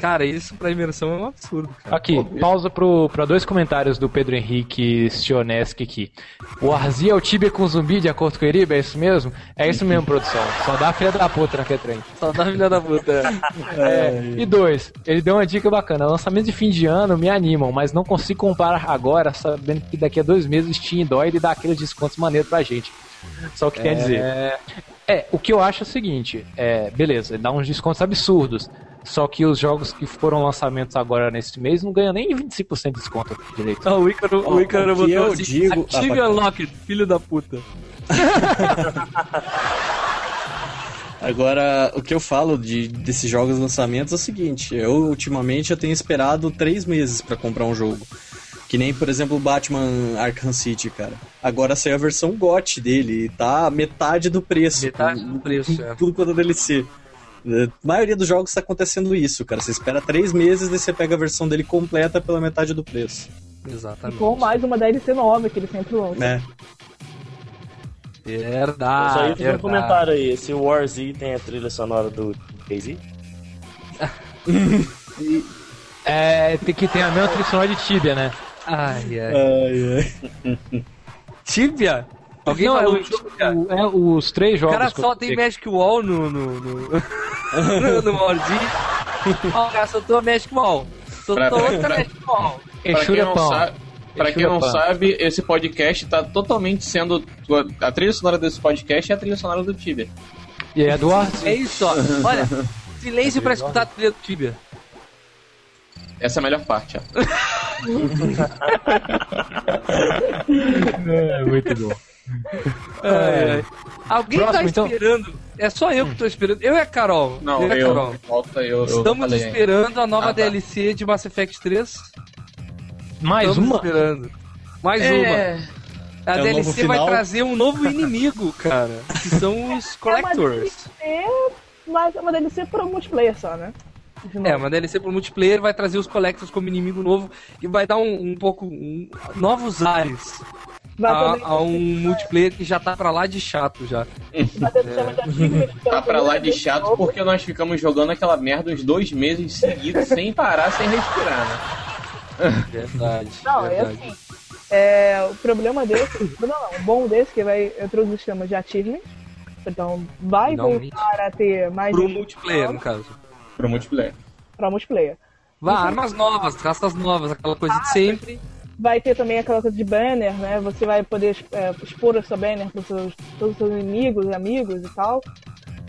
S3: Cara, isso pra imersão é um absurdo, cara.
S2: Aqui, pausa pro, pra dois comentários do Pedro Henrique Sioneski aqui. O Arzi é o Tibia com zumbi, de acordo com o Iriba, é isso mesmo? É isso mesmo, produção. Só dá a filha da puta na Petren.
S3: Só dá filha da puta.
S2: É, e dois, ele deu uma dica bacana. Lançamentos de fim de ano me animam, mas não consigo comprar agora, sabendo que daqui a dois meses o Steam dói e dá aqueles descontos maneiros pra gente. Só o que quer dizer. É, o que eu acho é o seguinte, é, beleza, ele dá uns descontos absurdos. Só que os jogos que foram lançamentos agora nesse mês não ganham nem 25% de desconto direito.
S3: Não, o Ícaro,
S4: Ó,
S3: o Ícaro
S4: o que
S3: botou
S4: eu
S3: assim,
S4: digo-
S3: Ative
S4: Ah,
S3: Unlocked, filho da puta.
S4: Agora, o que eu falo de, desses jogos lançamentos é o seguinte: eu ultimamente eu tenho esperado três meses pra comprar um jogo. Que nem, por exemplo, o Batman Arkham City, cara. Agora saiu a versão GOT dele e tá metade do preço.
S3: Metade do preço,
S4: com
S3: é.
S4: Tudo quanto é DLC. A maioria dos jogos tá acontecendo isso, cara. Você espera três meses e você pega a versão dele completa pela metade do preço.
S3: Exatamente.
S1: Com mais uma DLC nova que ele sempre lança.
S4: Né?
S3: Verdade.
S6: Só ia fazer um comentário aí. Se o War Z tem a trilha sonora do DayZ?
S2: É, tem que ter a mesma trilha sonora de Tibia, né?
S3: Ai, ai.
S4: Ai, ai.
S3: Tíbia? Alguém
S2: não, é,
S3: falou
S2: o, o- é os três
S3: O
S2: jogos.
S3: cara
S2: que eu
S3: só tem. Magic Wall no. no. no. no, no. Ó, o cara soltou Magic Wall. Soltou
S5: Pra-
S3: outra
S5: pra-
S3: Magic Wall.
S5: Pra quem não sabe. Pra quem não sabe, esse podcast tá totalmente sendo. A trilha sonora desse podcast é a trilha sonora do Tibia.
S2: E é do Arzi.
S3: É isso, ó. Olha, silêncio pra escutar a trilha do Tibia.
S5: Essa é a melhor parte, ó.
S2: É, muito bom.
S3: Ai. Alguém
S2: Próximo,
S3: tá
S2: então?
S3: esperando. É só eu que tô esperando. Eu e a Carol.
S5: Não,
S3: eu a
S5: eu.
S3: Carol.
S5: Falta eu. eu
S3: Estamos
S5: falei, hein.
S3: esperando a nova
S5: Ah, tá.
S3: DLC de Mass Effect 3.
S2: Mais
S3: Estamos
S2: uma?
S3: esperando. Mais
S4: É,
S3: uma. A
S4: É
S3: DLC vai trazer um novo inimigo, cara. Que são os Collectors.
S1: É, mas é uma DLC pro multiplayer só, né?
S3: É, uma DLC pro multiplayer vai trazer os Collectors como inimigo novo e vai dar um, um pouco um- novos ares a, a um multiplayer que já tá pra lá de chato já.
S1: é
S5: Tá pra lá de chato porque nós ficamos jogando aquela merda uns dois meses seguidos, sem parar, sem respirar, né?
S3: Verdade.
S1: Não, é
S3: verdade.
S1: assim. É, o problema desse, não, não, o bom desse é que vai introduzir o sistema de achievement. Então vai
S3: Finalmente.
S1: voltar a ter mais
S3: Pro multiplayer, no caso.
S5: Pro multiplayer.
S1: pra multiplayer.
S3: Vá, armas novas, raças novas, aquela coisa de sempre.
S1: Vai ter também aquela coisa de banner, né? Você vai poder é, expor a sua banner para seus, todos os seus inimigos e amigos e tal.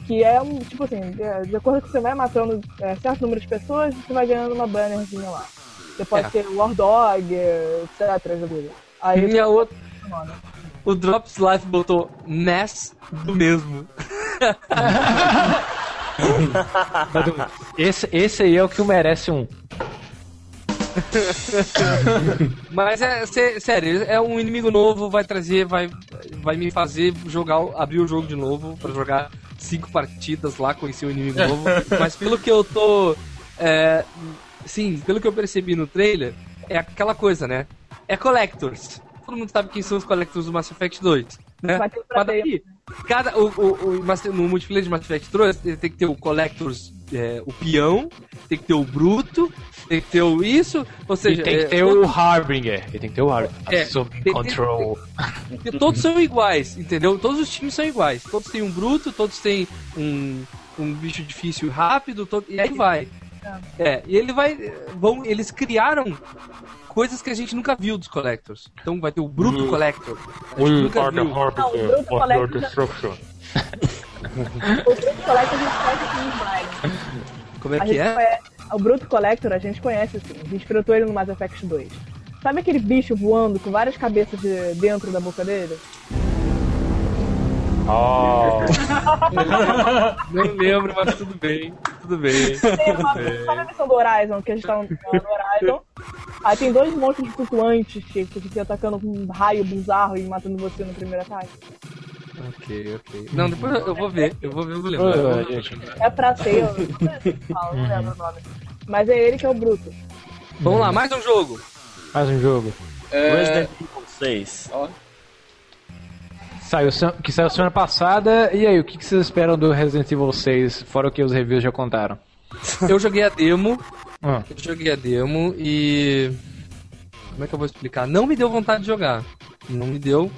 S1: Que é um, tipo assim, de, de acordo com que você vai matando é, certo número de pessoas, você vai ganhando uma bannerzinha lá. Você pode
S3: É.
S1: ter War Dog, etc. Aí
S3: E a outra,
S1: o
S3: Drops Life botou NES do mesmo.
S2: Esse, esse aí é o que merece um.
S3: Mas é sé- sério, é um inimigo novo, vai trazer, vai, vai me fazer jogar, abrir o jogo de novo pra jogar cinco partidas lá, conhecer um inimigo novo. Mas pelo que eu tô. É, sim, pelo que eu percebi no trailer, é aquela coisa, né? É Collectors. Todo mundo sabe quem são os Collectors do Mass Effect 2. Né? Mas daí, cada, o, o, o no multiplayer de Mass Effect 2, ele tem que ter o Collectors, é, o peão, tem que ter o bruto, tem que ter o isso, ou
S2: E
S3: seja,
S2: tem que
S3: é,
S2: ter o Harbinger. E tem que ter o Harbinger.
S3: É,
S2: Sob
S3: tem- tem-
S2: control.
S3: Porque todos são iguais, entendeu? Todos os times são iguais. Todos têm um bruto, todos têm um, um bicho difícil e rápido, todo- e aí vai. É, e ele vai. Vão, eles criaram coisas que a gente nunca viu dos Collectors. Então vai ter o Bruto Collector. A gente nunca viu.
S1: Não, o Bruto Collector já- O Bruto Collector a gente conhece assim em Brian.
S3: Como é
S1: A
S3: que
S1: gente
S3: é?
S1: conhece- o Bruto Collector a gente conhece assim. A gente enfrentou ele no Mass Effect 2. Sabe aquele bicho voando com várias cabeças de- dentro da boca dele?
S3: Não lembro, mas tudo bem. Tudo bem.
S1: Tem uma, sabe a versão do Horizon, que a gente tá no, no Horizon? Aí tem dois monstros flutuantes que que ficam atacando com um raio bizarro e matando você no primeiro ataque.
S3: Ok, ok. Não, depois eu eu vou ver. Eu vou ver, eu vou lembrar.
S1: É pra ter, eu não fala, não lembro o nome. Mas é ele que é o Bruto.
S3: Vamos lá, mais um jogo.
S2: Mais um jogo.
S5: É,
S6: Resident Evil 6.
S5: ó,
S2: Saiu, que saiu semana passada. E aí, o que que vocês esperam do Resident Evil 6? Fora o que os reviews já contaram.
S3: Eu joguei a demo.
S2: Ah,
S3: Eu joguei a demo e. Como é que eu vou explicar? Não me deu vontade de jogar. Não me deu.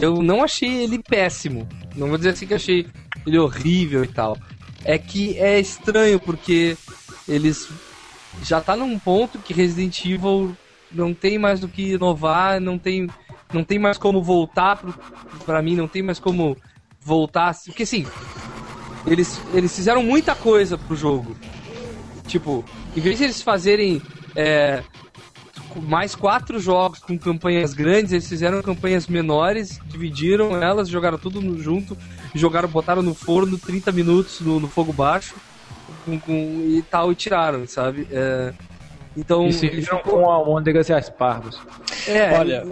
S3: Eu não achei ele péssimo. Não vou dizer assim que achei ele horrível e tal. É que é estranho porque eles já tá num ponto que Resident Evil não tem mais do que inovar, não tem, não tem mais como voltar pro, pra mim, não tem mais como voltar. Porque assim, eles, eles fizeram muita coisa pro jogo. Tipo, em vez de eles fazerem é, mais quatro jogos com campanhas grandes, eles fizeram campanhas menores, dividiram elas, jogaram tudo no- junto, jogaram, botaram no forno 30 minutos no, no fogo baixo com, com- e tal, e tiraram, sabe? É, então.
S2: e se
S3: eles
S2: viram
S3: não-
S2: com almôndegas e aspargos.
S3: É,
S4: Olha,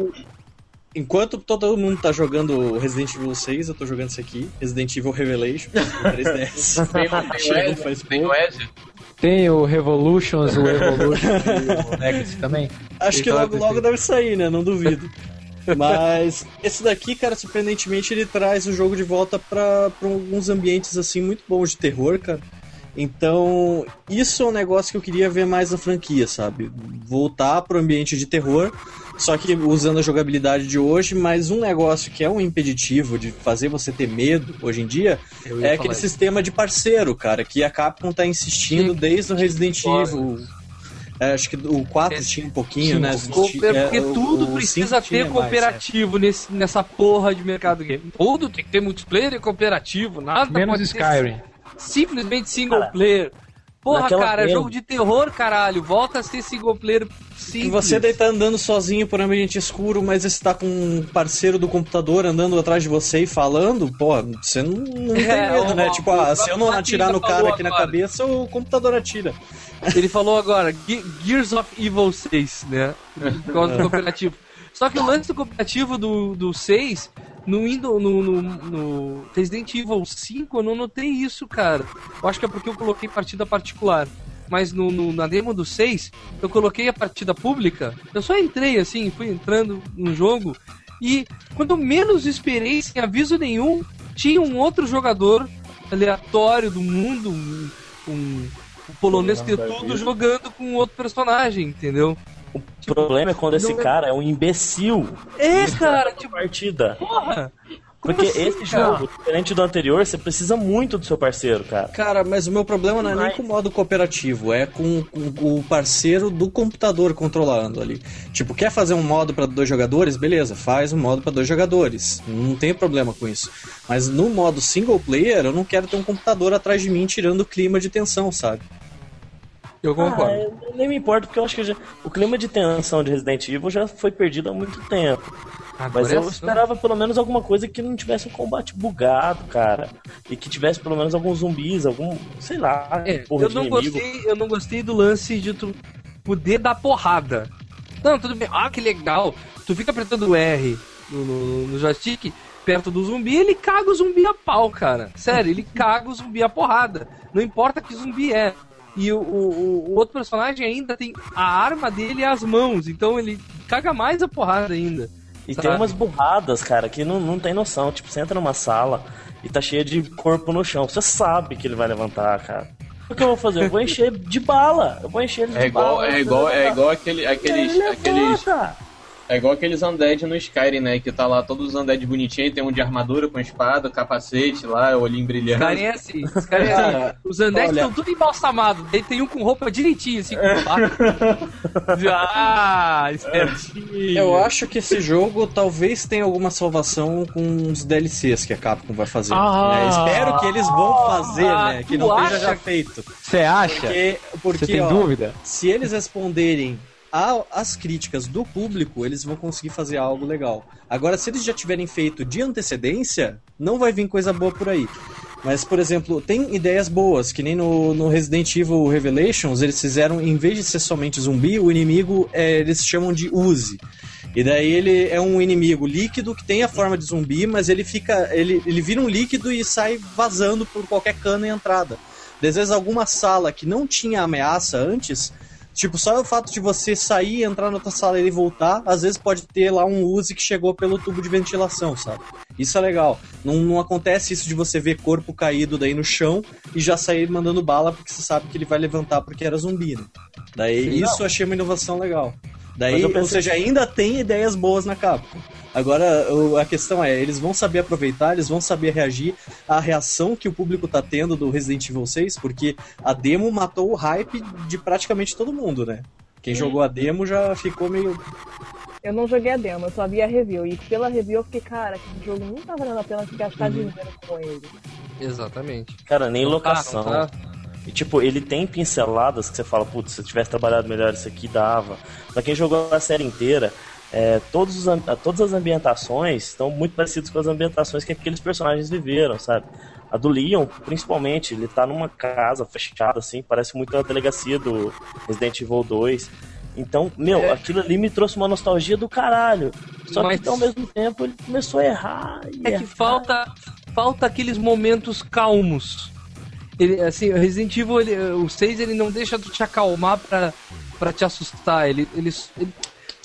S4: enquanto todo mundo tá jogando Resident Evil 6, eu tô jogando isso aqui, Resident Evil Revelation, pro 3DS.
S5: tem, o- Ezio, tem o
S2: Revolutions, o Evolution e o Legacy também.
S4: Acho que logo logo deve sair, né? Não duvido. Mas esse daqui, cara, surpreendentemente, ele traz o jogo de volta pra alguns ambientes assim muito bons de terror, cara. Então, isso é um negócio que eu queria ver mais na franquia, sabe? Voltar pro ambiente de terror, só que usando a jogabilidade de hoje, mas um negócio que é um impeditivo de fazer você ter medo hoje em dia é aquele
S3: isso.
S4: sistema de parceiro, cara, que a Capcom tá insistindo
S3: Sim.
S4: desde o Resident. Evil. É, acho que o 4 tinha um pouquinho,
S2: Sim,
S4: né?
S2: o
S3: Cooper,
S4: é,
S3: porque
S4: o-
S3: tudo
S4: o
S3: precisa
S4: 5 tinha
S3: ter
S4: mais,
S3: cooperativo nesse, nessa porra de mercado game. Tudo tem que ter multiplayer e cooperativo, nada
S2: Menos
S3: pode ser
S2: Skyrim.
S3: Simplesmente single player. Porra, cara,
S6: demo.
S3: jogo de terror, caralho. Volta a ser single player
S4: Que
S3: simples.
S4: você daí tá andando sozinho por ambiente escuro, mas você tá com um parceiro do computador andando atrás de você e falando, pô, você não, não tem
S3: É,
S4: medo,
S3: ó,
S4: né?
S3: ó,
S4: Tipo, ah, se eu não atirar no cara aqui na
S3: agora.
S4: cabeça, o computador atira.
S3: Ele falou agora, Ge- Gears of Evil 6, né? Por causa do cooperativo. Só que o lance do cooperativo do, do 6, no, Windows, no, no, no Resident Evil 5, eu não notei isso, cara. Eu acho que é porque eu coloquei partida particular. Mas no, no- na demo do 6, eu coloquei a partida pública. Eu só entrei assim, fui entrando no jogo. E quando menos esperei, sem aviso nenhum, tinha um outro jogador aleatório do mundo, um, um, um polonês tetudo jogando com outro personagem, entendeu?
S6: O problema é quando esse
S3: não é-
S6: cara é um imbecil.
S3: É, cara, tipo,
S6: partida.
S3: porra!
S6: Porque
S3: assim,
S6: esse
S3: cara?
S6: jogo, diferente do anterior, você precisa muito do seu parceiro, cara.
S4: Cara, mas o meu problema não é nem
S6: Mas-
S4: com o modo cooperativo, é com, com o parceiro do computador controlando ali. Tipo, quer fazer um modo pra dois jogadores? Beleza, faz um modo pra dois jogadores. Não tem problema com isso. Mas no modo single player, eu não quero ter um computador atrás de mim tirando o clima de tensão, sabe?
S3: Eu
S6: Ah,
S3: concordo.
S6: eu nem me importa, porque eu acho que já- o clima de tensão de Resident Evil já foi perdido há muito tempo.
S3: Agora
S6: Mas
S3: é
S6: eu
S3: assim.
S6: esperava pelo menos alguma coisa que não tivesse um combate bugado, cara. E que tivesse pelo menos alguns zumbis, algum. sei lá,
S3: É,
S6: porra
S3: eu não gostei, eu não gostei do lance de tu poder dar porrada. Não, tudo bem. Ah, que legal. Tu fica apertando o R no, no, no joystick perto do zumbi, ele caga o zumbi a pau, cara. Sério, ele caga o zumbi a porrada. Não importa que zumbi é. E o, o, o outro personagem ainda tem a arma dele e as mãos, então ele caga mais a porrada ainda.
S6: E
S3: sabe?
S6: tem umas burradas, cara, que não, não tem noção. Tipo, você entra numa sala e tá cheia de corpo no chão. Você sabe que ele vai levantar, cara. O que eu vou fazer? Eu vou encher de bala. Eu vou encher ele de
S5: É igual,
S6: bala.
S5: é igual, é igual aquele, aqueles,
S6: Ele
S5: aqueles,
S6: levanta.
S5: É igual aqueles undead no Skyrim, né? Que tá lá todos os undead bonitinhos, tem um de armadura com espada, capacete lá, olhinho
S3: Os
S5: brilhante.
S3: caras é assim, os caras é assim.
S4: Cara,
S3: Os Undead
S4: olha-
S3: estão tudo embalsamados. Tem um com roupa direitinho, assim, com baixo. ah, espertinho.
S4: Eu acho que esse jogo talvez tenha alguma salvação com os DLCs que a Capcom vai fazer.
S2: Ah.
S4: né? Espero que eles vão fazer,
S3: Ah,
S4: né? Que não esteja
S3: acha
S4: já feito.
S2: Você acha?
S4: Porque, porque
S2: Você tem
S4: ó,
S2: dúvida?
S4: se eles responderem a- as críticas do público, eles vão conseguir fazer algo legal. Agora, se eles já tiverem feito de antecedência, não vai vir coisa boa por aí. Mas, por exemplo, tem ideias boas, que nem no, no Resident Evil Revelations, eles fizeram, em vez de ser somente zumbi, o inimigo é, eles chamam de Uzi. E daí ele é um inimigo líquido que tem a forma de zumbi, mas ele fica. Ele, ele vira um líquido e sai vazando por qualquer cano e entrada. Às vezes alguma sala que não tinha ameaça antes, tipo, só o fato de você sair, entrar na outra sala e voltar, às vezes pode ter lá um Uzi que chegou pelo tubo de ventilação, sabe? Isso é legal. Não, não acontece isso de você ver corpo caído daí no chão e já sair mandando bala porque você sabe que ele vai levantar porque era zumbi, né? Daí
S6: Sim,
S4: isso eu achei uma inovação legal. Daí,
S6: eu
S4: ou
S6: pensei-
S4: seja, ainda tem ideias boas na Capcom. Agora, a questão é, eles vão saber aproveitar, eles vão saber reagir à reação que o público tá tendo do Resident Evil 6, porque a demo matou o hype de praticamente todo mundo, né? Quem jogou a demo já ficou meio.
S1: Eu não joguei a demo, eu só vi a review. E pela review eu fiquei, cara, que jogo não tá valendo a pena gastar dinheiro com ele.
S3: Exatamente.
S6: Cara, nem
S3: Não tá,
S6: locação.
S3: não tá.
S6: E tipo, ele tem pinceladas que você fala, putz, se eu tivesse trabalhado melhor isso aqui, dava. Pra quem jogou a série inteira, é, todos os, todas as ambientações estão muito parecidas com as ambientações que aqueles personagens viveram, sabe? A do Leon, principalmente, ele tá numa casa fechada, assim, parece muito a delegacia do Resident Evil 2. Então, meu,
S3: É.
S6: aquilo ali me trouxe uma nostalgia do caralho. Só
S3: Mas-
S6: que ao mesmo tempo ele começou a errar.
S3: É que
S6: errar.
S3: falta, falta aqueles momentos calmos. Ele, assim, o Resident Evil, ele, o 6, ele não deixa tu te acalmar pra, pra te assustar. Ele, ele, ele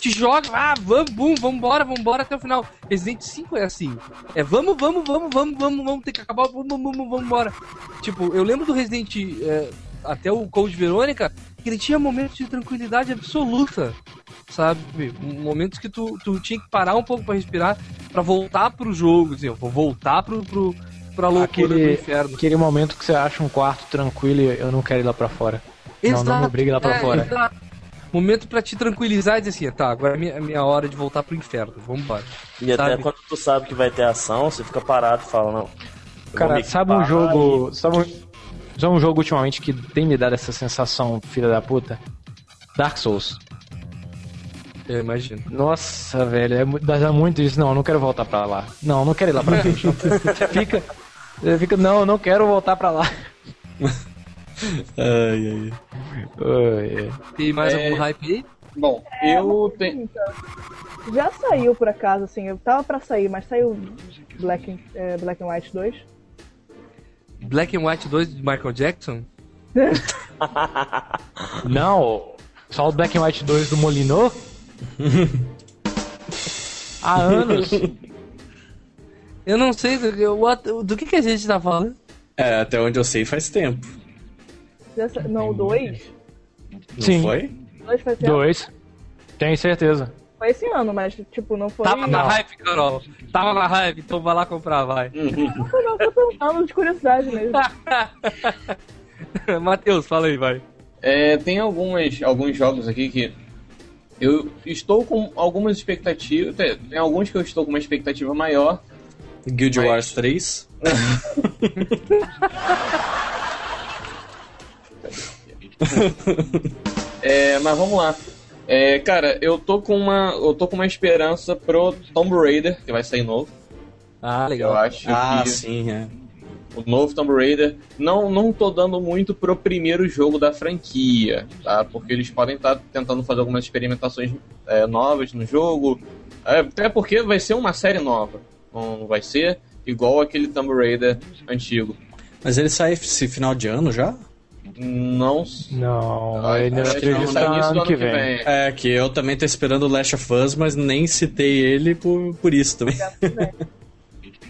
S3: te joga, ah, vamos, bum, vambora, vambora até o final. Resident 5 é assim. É vamos, vamos, vamos, vamos, vamos, vamos ter que acabar, vamos, vamos, vamos, embora. Tipo, eu lembro do Resident é, até o Code Verônica, que ele tinha momentos de tranquilidade absoluta. Sabe? Momentos que tu, tu tinha que parar um pouco pra respirar, pra voltar pro jogo, dizer, eu vou voltar pro, pro, pra loucura
S2: Aquele-
S3: do inferno.
S2: Aquele momento que você acha um quarto tranquilo e eu não quero ir lá pra fora. Não, não me obrigue lá pra
S3: é,
S2: fora.
S3: exato. Momento pra te tranquilizar e dizer assim, tá, agora é minha, é minha hora de voltar pro inferno, vambora.
S6: E até
S3: sabe?
S6: quando tu sabe que vai ter ação, você fica parado e fala, não.
S2: Cara, sabe um jogo. Sabe um, Só um jogo ultimamente que tem me dado essa sensação, filha da puta. Dark Souls.
S3: Eu imagino.
S2: Nossa, velho, é, dá muito isso. Não, eu não quero voltar pra lá. Não, não quero ir lá pra frente. fica. Você fica, não, eu não quero voltar pra lá.
S4: Ai, ai.
S2: Ai, ai.
S3: Tem mais
S5: É.
S3: algum hype aí?
S5: Bom, eu tenho.
S1: Já saiu por acaso, assim, eu tava pra sair, mas saiu Black, é, Black and White 2.
S3: Black and White 2 de Michael Jackson?
S2: Não, só o Black and White 2 do Molinô? Há anos.
S3: Eu não sei do, que- what- do que, que a gente tá falando.
S4: É, até onde eu sei faz tempo.
S1: Não, 2.
S4: Não
S2: Sim.
S4: foi?
S1: O 2 foi esse ano.
S2: Dois. Tenho certeza.
S1: Foi esse ano, mas, tipo, não foi.
S3: Tava na
S2: Não.
S3: hype, Carol. Tava na hype, então vai lá comprar, vai.
S1: Não foi, não, tô perguntando de curiosidade mesmo.
S3: Matheus, fala aí, vai.
S5: É, tem algumas, alguns jogos aqui que eu estou com algumas expectativas. Tem alguns que eu estou com uma expectativa maior.
S4: Guild
S5: Mas-
S4: Wars 3.
S5: É, mas vamos lá. É, cara, eu tô com uma. Eu tô com uma esperança pro Tomb Raider, que vai sair novo.
S3: Ah,
S5: Eu
S3: legal.
S5: acho
S4: Ah,
S5: que
S4: sim, é.
S5: o novo Tomb Raider. Não, não tô dando muito pro primeiro jogo da franquia, tá? Porque eles podem estar tentando fazer algumas experimentações é, novas no jogo. É, até porque vai ser uma série nova. Não vai ser igual aquele Tomb Raider antigo.
S4: Mas ele sai esse final de ano já?
S5: Não.
S2: Não,
S5: Ah,
S2: ainda
S5: acho que ele sai
S2: ano
S5: ano
S2: que vem.
S4: É, que eu também tô esperando o Last of Us, mas nem citei ele por, por isso também.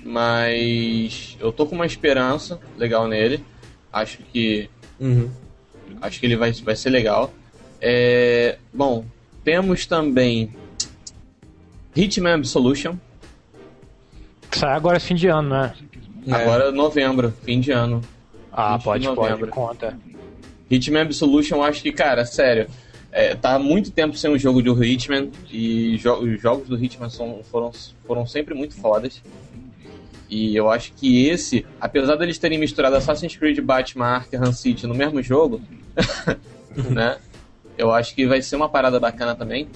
S5: Mas eu tô com uma esperança legal nele. Acho que
S4: Uhum.
S5: acho que ele vai, vai ser legal. É, bom, temos também Hitman Absolution.
S2: Sai agora esse fim de ano, né?
S4: É.
S5: Agora novembro, fim de ano.
S2: Ah,
S5: 20 de
S2: pode, pode, conta.
S5: Hitman Absolution, eu acho que, cara, sério, é, tá há muito tempo sem um jogo do Hitman e jo- os jogos do Hitman são, foram, foram sempre muito fodas. E eu acho que esse, apesar deles terem misturado Assassin's Creed, Batman, Arkham City no mesmo jogo, né? Eu acho que vai ser uma parada bacana também.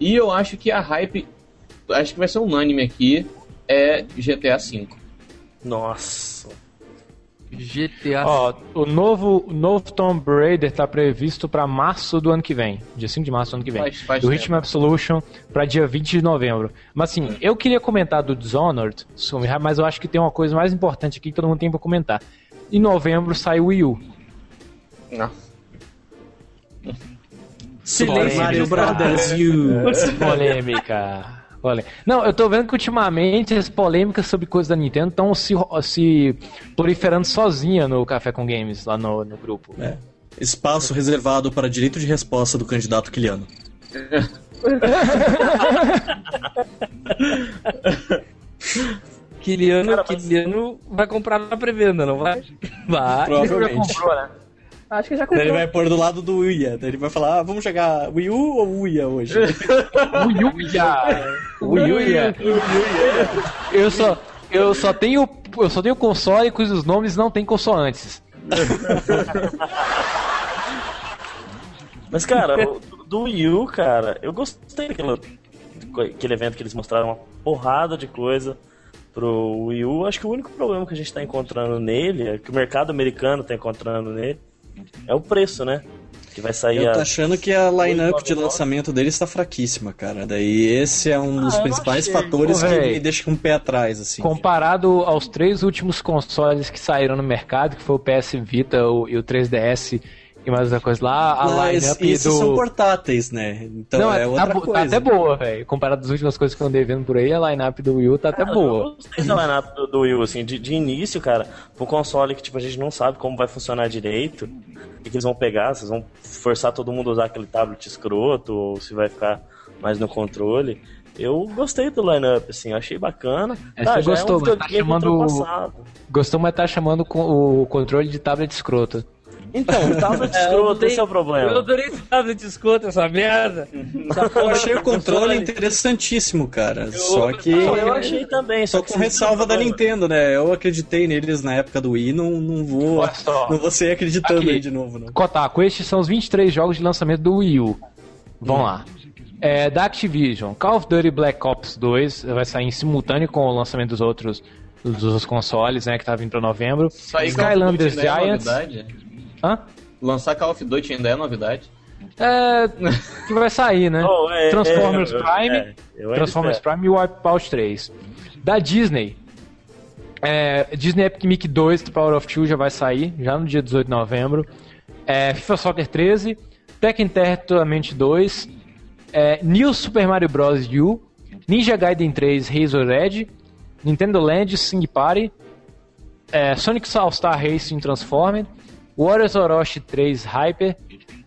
S5: E eu acho que a hype, acho que vai ser unânime aqui, é GTA V.
S6: Nossa.
S3: GTA.
S2: Ó, o novo, novo Tomb Raider tá previsto pra março do ano que vem. Dia 5 de março do ano que vem.
S5: Faz- faz
S2: do
S5: tempo.
S2: Hitman Absolution pra dia 20 de novembro. Mas assim, eu queria comentar do Dishonored, mas eu acho que tem uma coisa mais importante aqui que todo mundo tem pra comentar. Em novembro sai o Wii U.
S5: Não.
S3: Silêncio.
S4: Mario Brothers U.
S2: Polêmica. Polê- Não, eu tô vendo que ultimamente as polêmicas sobre coisas da Nintendo estão se, se proliferando sozinha no Café com Games, lá no, no grupo.
S4: É. Espaço reservado para direito de resposta do candidato Kiliano.
S3: Kiliano,
S6: Cara, mas-
S3: Kiliano vai comprar na pré-venda, não vai? Vai.
S4: Provavelmente.
S2: né?
S1: Acho que já
S4: Daí
S1: comprou.
S4: ele vai pôr do lado do Uia. Daí ele vai falar, ah, vamos jogar Wii U ou Uia hoje?
S2: Wii U, Wii U, yeah. Eu só, eu só tenho, eu só tenho console cujos nomes não tem consoantes.
S6: Mas, cara, o- do Wii U, cara, eu gostei daquele aquele evento que eles mostraram uma porrada de coisa pro Wii U. Acho que o único problema que a gente tá encontrando nele, é que o mercado americano tá encontrando nele, é o preço, né? Que vai sair
S4: Eu tô
S6: a...
S4: achando que a line-up de
S6: 2,99.
S4: lançamento dele está fraquíssima, cara. Daí esse é um dos
S6: eu
S4: principais
S6: achei.
S4: fatores
S2: Ô,
S4: que
S2: véi.
S4: me deixa com o pé atrás, assim.
S2: Comparado aos três últimos consoles que saíram no mercado, que foi o PS Vita e o 3DS e mais outra coisa lá, a
S4: Mas
S2: lineup
S4: esses
S2: do
S4: são portáteis, né? Então
S2: Não,
S4: é
S2: tá,
S4: outra
S2: bo- tá
S4: coisa.
S2: até boa, velho. Comparado às últimas coisas que eu andei vendo por aí, a lineup do Wii U tá até
S6: Cara,
S2: boa.
S6: Eu gostei da lineup do, do Wii U, assim, de, de início, cara, pro console que tipo, a gente não sabe como vai funcionar direito, o que, que eles vão pegar, se vão forçar todo mundo a usar aquele tablet escroto, ou se vai ficar mais no controle. Eu gostei do lineup, assim, eu achei bacana.
S2: É,
S6: Tá,
S2: gostou,
S6: é um
S2: mas tá chamando-. Gostou, mas tá chamando com o controle de tablet escroto.
S6: Então, o tablet
S3: É, eu
S6: escroto,
S3: adorei-
S6: esse é o
S3: Eu
S6: problema.
S3: adorei esse tablet desconto, essa merda.
S4: Eu achei o controle interessantíssimo, cara. Só que.
S6: Não, eu achei também,
S4: Só
S6: só
S4: com ressalva da Nintendo, né? Eu acreditei neles na época do Wii, não, não vou. Não vou ser acreditando
S2: Aqui.
S4: aí de novo, não.
S2: Kotaku, estes são os 23 jogos de lançamento do Wii U. Vamos lá. É, da Activision, Call of Duty Black Ops 2 vai sair em simultâneo com o lançamento dos outros dos consoles, né, que tá vindo pra novembro. Skylanders
S5: Duty ainda é
S2: Giants.
S5: novidade?
S2: Hã?
S5: Lançar Call of Duty ainda é novidade?
S2: É, que vai sair, né?
S6: Oh, é,
S2: Transformers
S6: é,
S2: Prime,
S6: é,
S2: Transformers. Prime e Wipeout 3. Da Disney, é, Disney Epic Mickey 2 The Power of Two já vai sair, já no dia 18 de novembro. É, FIFA Soccer 13, Tekken Tournament 2, é, New Super Mario Bros. U, Ninja Gaiden 3 Razor Edge, Nintendo Land Sing Party, é, Sonic All-Star Racing Transformed, Warriors Orochi 3 Hyper,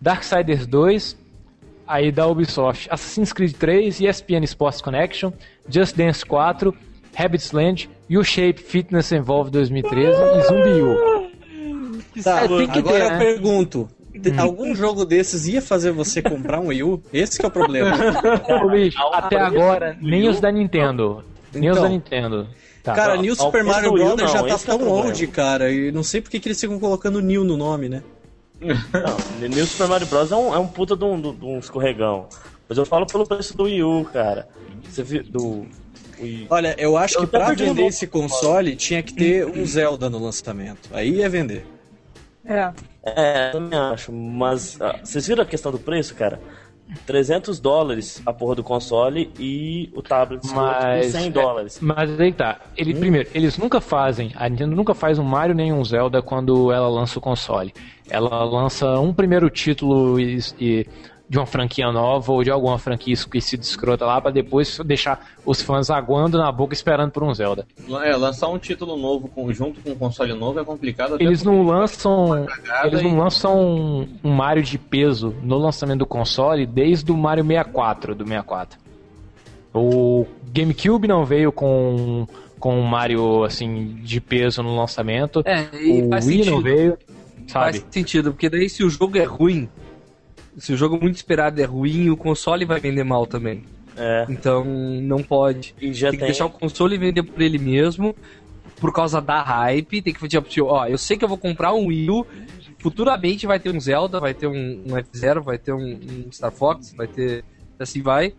S2: Darksiders 2, aí da Ubisoft, Assassin's Creed 3, ESPN Sports Connection, Just Dance 4, Habits Land, U-Shape Fitness Evolve 2013 e Zumbi U.
S4: Tá,
S2: É, tem que
S4: agora
S2: ter,
S4: eu
S2: né?
S4: pergunto. te- Algum jogo desses ia fazer você comprar um Wii U? Esse que é o problema.
S2: Ô, bicho, até agora, nem os da Nintendo. Nem os
S4: Então.
S2: da Nintendo. Tá.
S4: Cara, New Super Mario Bros. já tá
S6: é
S4: tão
S6: problema.
S4: old, cara. E não sei por que que eles ficam colocando New no nome, né?
S6: Não, New Super Mario Bros. é um, é um puta de um, de um escorregão. Mas eu falo pelo preço do Wii U, cara. Você viu do.
S4: Olha, eu acho
S6: Eu
S4: que pra vender esse console tinha que ter um Zelda no lançamento. Aí ia vender.
S1: É.
S6: É, eu também acho. Mas ah, vocês viram a questão do preço, cara? 300 dólares a porra do console e o tablet
S2: Mas-
S6: por 100 dólares.
S2: Mas aí tá. Ele, Primeiro, eles nunca fazem, a Nintendo nunca faz um Mario nem um Zelda quando ela lança o console. Ela lança um primeiro título e, e- de uma franquia nova ou de alguma franquia esquecida escrota lá pra depois deixar os fãs aguando na boca esperando por um Zelda.
S5: É, lançar um título novo com- junto com um console novo é complicado.
S2: Eles não lançam, eles não
S5: e-
S2: lançam um, um Mario de peso no lançamento do console desde o Mario 64 do 64. O GameCube não veio com com um Mario assim de peso no lançamento.
S3: É, e
S2: o
S3: faz
S2: Wii
S3: sentido.
S2: não veio, sabe?
S3: Faz sentido, porque daí se o jogo é ruim, se o jogo muito esperado é ruim, o console vai vender mal também.
S6: É.
S3: Então não pode.
S6: E já
S3: tem que
S6: tem.
S3: deixar o console vender por ele mesmo, por causa da hype. Tem que tipo, ó, eu sei que eu vou comprar um Wii U, futuramente vai ter um Zelda, vai ter um, um F-Zero, vai ter um, um Star Fox, vai ter. assim vai.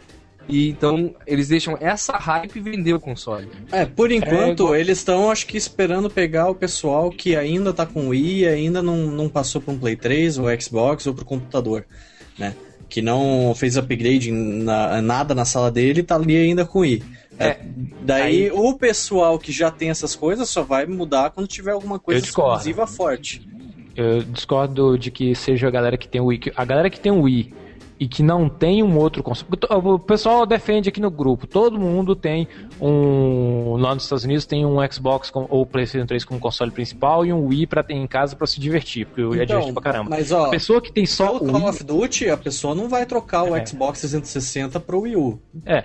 S3: E então eles deixam essa hype vender o console.
S4: É, por enquanto, eles estão, acho que, esperando pegar o pessoal que ainda tá com Wii e ainda não, não passou para um Play 3 ou Xbox ou pro computador, né? Que não fez upgrade em na- nada na sala dele e tá ali ainda com Wii. É, daí, o pessoal que já tem essas coisas só vai mudar quando tiver alguma coisa exclusiva forte.
S2: Eu discordo de que seja a galera que tem o Wii. A galera que tem o Wii e que não tem um outro console. O pessoal defende aqui no grupo. Todo mundo tem um. Lá nos Estados Unidos tem um Xbox com- ou PlayStation 3 como console principal e um Wii pra ter em casa pra se divertir, porque eu ia
S4: Então,
S2: divertir pra caramba.
S4: Mas, ó,
S2: A pessoa que tem só
S4: o
S2: o
S4: Call
S2: Wii.
S4: of Duty, a pessoa não vai trocar o
S2: É.
S4: Xbox 360 pro Wii U.
S2: É.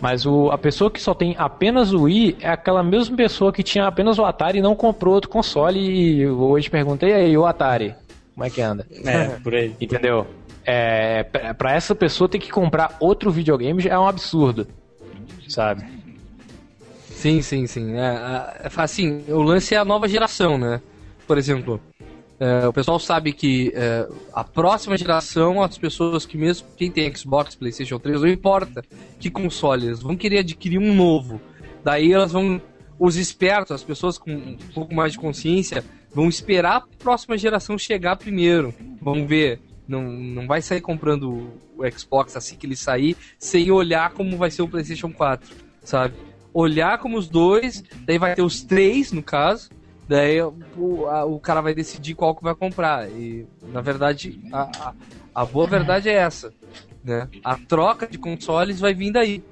S2: Mas o, a pessoa que só tem apenas o Wii é aquela mesma pessoa que tinha apenas o Atari e não comprou outro console. E hoje perguntei aí, o Atari? Como é que anda?
S4: É, por aí.
S2: Entendeu? É, pra essa pessoa ter que comprar outro videogame é um absurdo. Sabe?
S3: Sim, sim, sim. É, é, assim, o lance é a nova geração, né? Por exemplo, é, o pessoal sabe que é, a próxima geração, as pessoas que mesmo quem tem Xbox, PlayStation 3, não importa que console, eles vão querer adquirir um novo. Daí elas vão. Os espertos, as pessoas com um pouco mais de consciência, vão esperar a próxima geração chegar primeiro. Vão ver. Não, não vai sair comprando o Xbox assim que ele sair, sem olhar como vai ser o PlayStation 4, sabe? olhar como os dois, daí vai ter os três, no caso, daí o, a- o cara vai decidir qual que vai comprar. E, na verdade, a, a, a boa verdade é essa, né? A troca de consoles vai vir daí.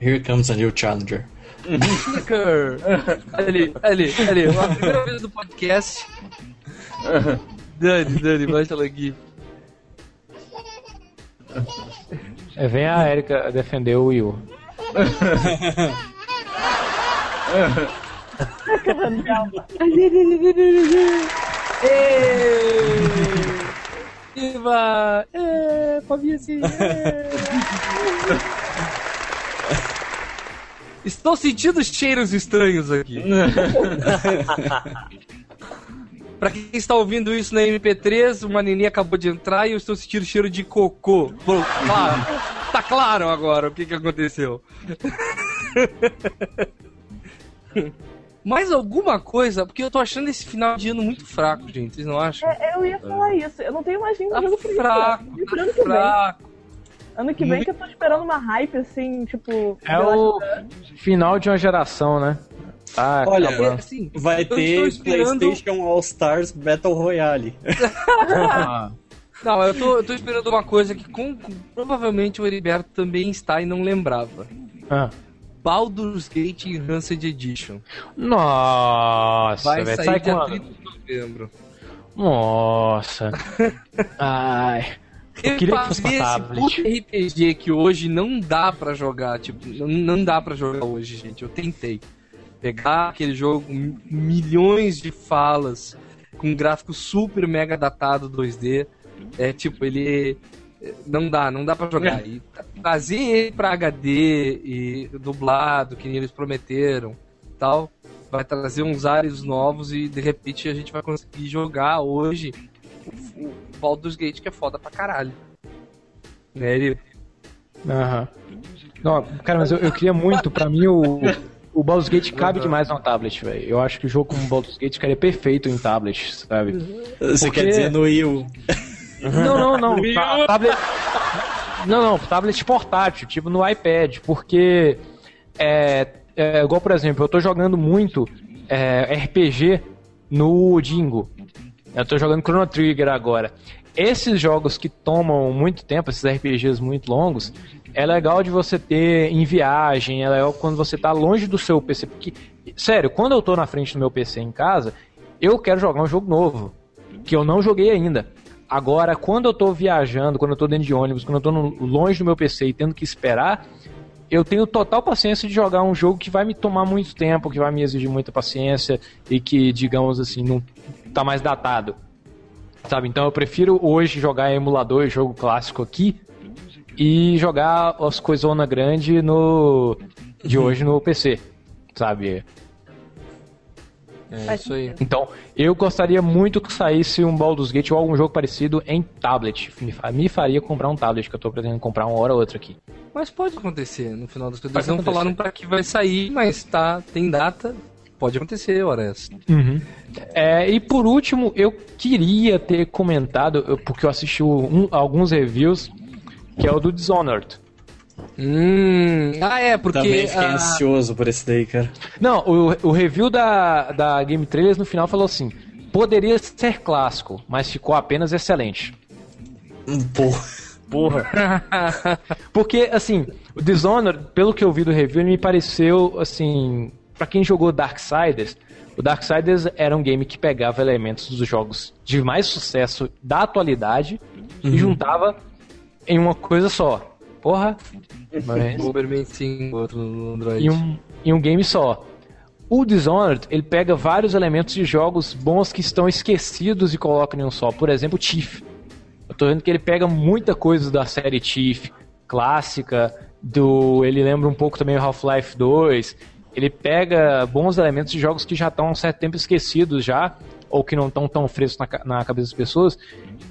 S4: Here comes a new challenger.
S3: ali, ali, ali, a primeira vez no podcast. Dani, Dani, baixa ela aqui.
S2: É, vem a Erika defender o Wii U.
S3: Viva! É, Fabice! Estou sentindo cheiros estranhos aqui. pra quem está ouvindo isso na MP3, uma neném acabou de entrar e eu estou sentindo cheiro de cocô. Bom, claro, tá claro agora o que, que aconteceu. Mais alguma coisa? Porque eu tô achando esse final de ano muito fraco, gente. Vocês não acham?
S1: É, eu ia falar isso. Eu não tenho mais nenhum
S3: Tá
S1: jogo
S3: fraco,
S1: isso.
S3: tá
S1: ano que vem.
S3: fraco.
S1: Ano que vem que eu tô esperando uma hype assim, tipo.
S2: É o final de uma geração, né? Tá
S4: Olha,
S2: acabando.
S3: Assim,
S4: Vai ter
S3: esperando-
S4: PlayStation All Stars Battle Royale.
S2: Ah,
S3: Não, eu tô, eu tô esperando uma coisa que com, com- provavelmente o Heriberto também está e não lembrava.
S2: ah.
S3: Baldur's Gate Enhanced Edition.
S2: Nossa,
S3: Vai
S2: velho.
S3: sair
S2: Sai
S3: dia
S2: quando?
S3: 30 de novembro.
S2: Nossa. Ai. Eu queria que fosse
S3: esse RPG que hoje não dá pra jogar, tipo, não, não dá pra jogar hoje, gente. Eu tentei. Pegar aquele jogo, milhões de falas, com um gráfico super mega datado 2D. É tipo, ele. é, Não dá, não dá pra jogar. E trazer ele pra HD e dublado, que eles prometeram tal, vai trazer uns ares novos e de repente a gente vai conseguir jogar hoje o, Baldur's Gate que é foda pra caralho. Né, ele...
S2: Aham. Não, cara, mas eu, eu queria muito, pra mim o, o Baldur's Gate cabe demais no tablet, velho. Eu acho que o jogo como Baldur's Gate ficaria perfeito em tablet, sabe?
S4: Você
S2: Porque-
S4: quer dizer no Wii U?
S2: Não, não, não. ta- tablet... Não, não, tablet portátil, tipo no iPad, porque é, é igual, por exemplo, eu tô jogando muito é, RPG no Dingo. Eu tô jogando Chrono Trigger agora. Esses jogos que tomam muito tempo, esses RPGs muito longos, é legal de você ter em viagem, é legal quando você tá longe do seu PC. Porque, sério, quando eu tô na frente do meu PC em casa, eu quero jogar um jogo novo, que eu não joguei ainda. Agora, quando eu tô viajando, quando eu tô dentro de ônibus, quando eu tô no- longe do meu PC e tendo que esperar, eu tenho total paciência de jogar um jogo que vai me tomar muito tempo, que vai me exigir muita paciência e que, digamos assim, não tá mais datado. Sabe? Então eu prefiro hoje jogar emulador e jogo clássico aqui e jogar as coisona grande no de hoje no PC, sabe?
S3: É isso aí.
S2: Então, eu gostaria muito que saísse um Baldur's Gate ou algum jogo parecido em tablet. Me, fa- me faria comprar um tablet, que eu tô pretendendo comprar uma hora ou outra aqui.
S3: Mas pode acontecer no final das contas. Eles não
S2: acontecer.
S3: falaram pra que vai sair, mas tá, tem data. Pode acontecer, hora essa.
S2: É, e por último, eu queria ter comentado, porque eu assisti um- alguns reviews, que é o do Dishonored.
S3: Hum. Ah, é, porque.
S4: Também fiquei
S3: ah,
S4: ansioso por esse daí, cara.
S2: Não, o, o review da, da Game Trailers no final falou assim: poderia ser clássico, mas ficou apenas excelente.
S4: Pô,
S6: Porra.
S2: Porque, assim, o Dishonored, pelo que eu vi do review, ele me pareceu, assim, pra quem jogou Darksiders, o Darksiders era um game que pegava elementos dos jogos de mais sucesso da atualidade e juntava em uma coisa só. Porra, mas
S3: Uberman 5, outro no Android.
S2: em um, em um game só. O Dishonored, ele pega vários elementos de jogos bons que estão esquecidos e coloca em um só. Por exemplo, Thief. Eu tô vendo que ele pega muita coisa da série Thief, clássica, do ele lembra um pouco também o Half-Life 2. Ele pega bons elementos de jogos que já estão há um certo tempo esquecidos já, ou que não estão tão frescos na, na cabeça das pessoas,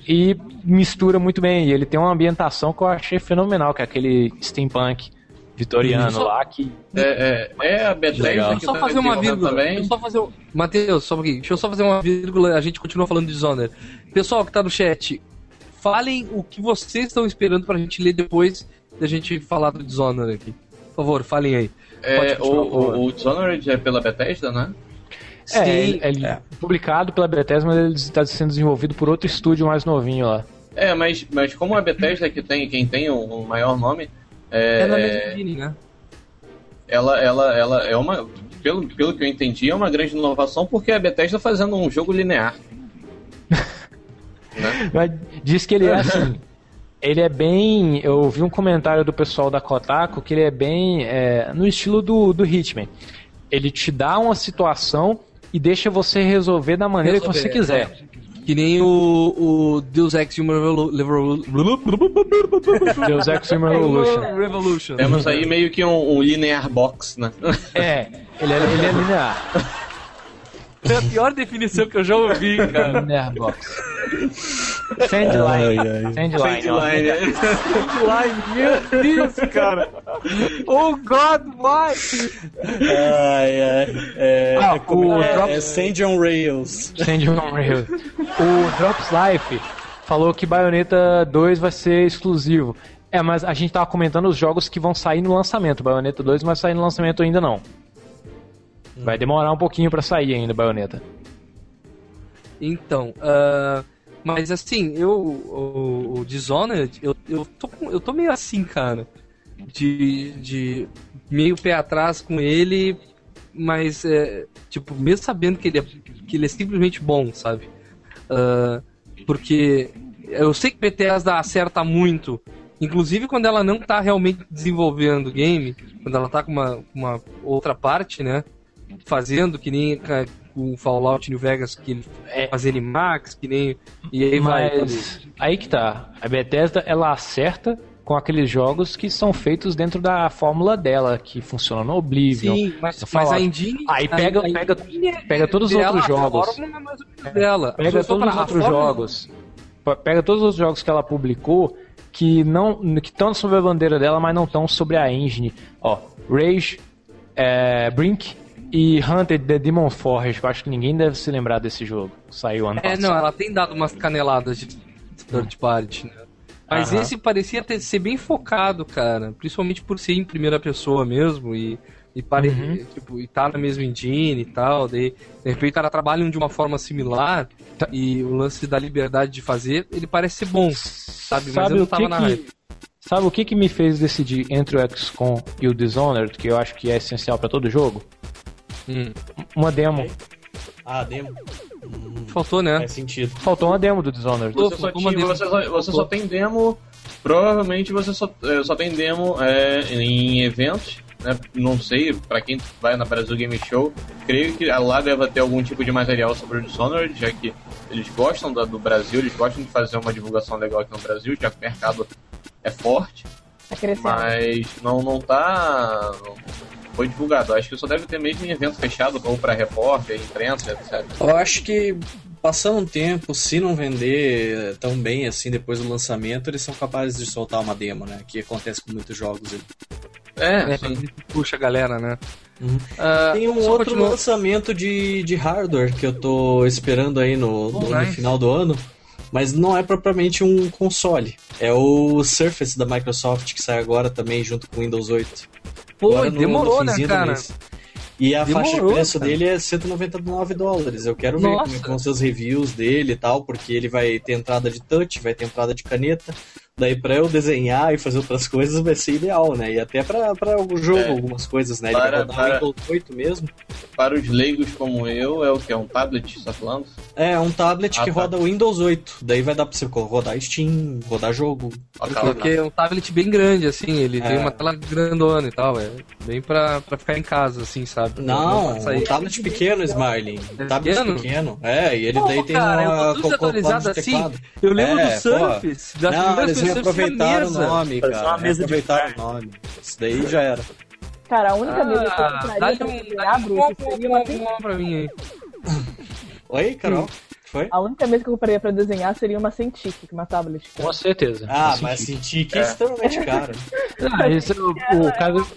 S2: e mistura muito bem. E ele tem uma ambientação que eu achei fenomenal, que é aquele steampunk vitoriano
S3: Só-
S2: lá, que
S5: É, é, é a Bethesda
S4: Legal.
S5: que
S3: Só
S5: tá
S3: fazer uma vírgula.
S5: também.
S3: Deixa eu só fazer um... Matheus, só um pouquinho. Deixa eu só fazer uma vírgula. A gente continua falando de Dishonored. Pessoal que tá no chat, falem o que vocês estão esperando pra gente ler depois da gente falar do Dishonored aqui. Por favor, falem aí.
S5: É, o, o, o Dishonored é pela Bethesda, né?
S2: É,
S3: Sim,
S2: ele, ele é publicado pela Bethesda, mas ele está sendo desenvolvido por outro estúdio mais novinho lá.
S5: É, mas, mas como a Bethesda que tem, quem tem o, o maior nome, é,
S3: é na
S5: é,
S3: mesma engine, né?
S5: ela, ela, ela é uma. Pelo, pelo que eu entendi, é uma grande inovação porque a Bethesda fazendo um jogo linear. né?
S2: Mas diz que ele é assim. Ele é bem. Eu vi um comentário do pessoal da Kotaku que ele é bem é, no estilo do, do Hitman. Ele te dá uma situação e deixa você resolver da maneira que você
S3: Resolver,
S2: quiser.
S3: Que nem o, o Deus Ex Human Revolu- Revolu-
S2: Deus Ex Human Revolution.
S3: Revolution.
S5: Temos aí meio que um, um linear box, né?
S2: É, ele é, ele é linear.
S3: É a pior definição que eu já ouvi, cara.
S2: Linear box. Sandline. Sandline. ó.
S3: Line, meu Deus, cara. Oh God, why?
S4: Ai, ai. É,
S2: Ah,
S4: como
S2: o
S4: é,
S2: Drop-
S4: é Sand on Rails.
S2: Sand on Rails. O Drops Life falou que Bayonetta 2 vai ser exclusivo. É, mas a gente tava comentando os jogos que vão sair no lançamento. Bayonetta 2 não vai sair no lançamento ainda não. Vai demorar um pouquinho pra sair ainda, Bayonetta.
S3: Então, ah, mas assim, eu, o, o Dishonored, eu, eu, tô, eu tô meio assim, cara. De, de meio pé atrás com ele, mas, é, tipo, mesmo sabendo que ele é, que ele é simplesmente bom, sabe? Ah, porque eu sei que Bethesda acerta muito, inclusive quando ela não tá realmente desenvolvendo o game, quando ela tá com uma, uma outra parte, né? Fazendo, que nem o Fallout New Vegas, que ele
S2: É.
S3: faz Max, que nem. E aí vai.
S2: Mas aí que tá. A Bethesda ela acerta com aqueles jogos que são feitos dentro da fórmula dela, que funciona no Oblivion.
S3: Sim, mas, mas a engine.
S2: Aí pega-
S3: a
S2: pega-
S3: é
S2: pega todos os outros jogos.
S3: é dela.
S2: Pega todos os outros jogos. Pega todos os jogos que ela publicou que não que estão sob a bandeira dela, mas não estão sobre a engine. Ó, Rage, é, Brink e Hunted the Demon Forge. Eu acho que ninguém deve se lembrar desse jogo. Saiu ano
S3: É,
S2: passado.
S3: não, ela tem dado umas caneladas de third party, né? Mas
S2: Aham.
S3: esse parecia ter, ser bem focado, cara. Principalmente por ser em primeira pessoa mesmo e, e, pare,
S2: Uhum.
S3: tipo, e tá na mesma engine e tal. Daí, de repente, o cara trabalham de uma forma similar
S2: Tá.
S3: e o lance da liberdade de fazer, ele parece ser bom, sabe? Mas
S2: Sabe
S3: eu não tava
S2: que
S3: na
S2: que-
S3: hype.
S2: Sabe o que, que me fez decidir entre o XCOM e o Dishonored, que eu acho que é essencial pra todo jogo?
S3: Hum.
S2: Uma demo.
S4: Ah, demo.
S3: Faltou, né?
S4: Faz sentido.
S2: Faltou uma demo do Dishonored.
S5: Você só, tinha-
S3: demo.
S5: você só- você só tem demo. Provavelmente você só, eh, só tem demo é, em eventos. Né? Não sei, pra quem vai na Brasil Game Show, creio que lá deve ter algum tipo de material sobre o Dishonored, já que eles gostam da- do Brasil, eles gostam de fazer uma divulgação legal aqui no Brasil, já que o mercado é forte,
S1: Tá crescendo.
S5: mas não, não tá. Não foi divulgado. Acho que só deve ter mesmo em evento fechado, ou pra repórter, imprensa, etc.
S4: Eu acho que passando um tempo, se não vender tão bem assim depois do lançamento, eles são capazes de soltar uma demo, né? Que acontece com muitos jogos.
S5: É,
S3: É, puxa a galera, né?
S4: Uhum.
S3: Ah,
S4: Tem um outro
S3: continua-
S4: lançamento de, de hardware que eu tô esperando aí no,
S3: Oh,
S4: no- final do ano, mas não é propriamente um console. É o Surface da Microsoft que sai agora também junto com o Windows 8.
S3: Pô,
S4: Agora
S3: demorou,
S4: no
S3: né, cara?
S4: E a faixa de
S3: Demorou,
S4: preço
S3: cara.
S4: dele é 199 dólares. Eu quero ver
S3: Nossa.
S4: como é vão ser os reviews dele e tal, porque ele vai ter entrada de touch, vai ter entrada de caneta. Daí pra eu desenhar e fazer outras coisas vai ser ideal, né? E até pra, pra o jogo
S5: É.
S4: algumas coisas, né? Ele
S5: Para-
S4: vai rodar
S5: para-
S4: o Windows 8 mesmo.
S5: Para os leigos como eu, é o que? É um tablet, tá falando?
S4: É, um tablet
S5: Ah,
S4: que
S5: tá.
S4: roda Windows 8. Daí vai dar pra você rodar Steam, rodar jogo.
S3: Porque é um tablet bem grande, assim, ele
S4: É.
S3: tem uma tela grandona e tal, é bem pra, pra ficar em casa, assim, sabe?
S4: Não,
S3: sair.
S4: um tablet pequeno, Smarling. Um tablet
S3: pequeno?
S4: pequeno? É, e ele
S3: Pô,
S4: daí tem
S3: cara, eu
S4: uma
S3: tô tudo atualizado assim. Eu lembro
S4: É,
S3: do. Surface, das
S4: Não,
S3: primeiras
S4: reaproveitaram o
S3: mesa.
S4: nome,
S6: Parece
S4: cara.
S6: uma mesa de
S4: Reaproveitaram o nome. Isso daí já era.
S1: Cara, a única mesa que eu
S3: Ah,
S1: compraria pra Bruce,
S3: bom,
S1: seria uma
S3: bom pra mim aí.
S4: Oi, Carol? Foi?
S1: A única mesa que eu compraria pra desenhar seria uma Cintiq, uma tablet.
S2: Com certeza.
S4: Ah, mas senti que é extremamente caro.
S2: Ah, esse, o, o caso.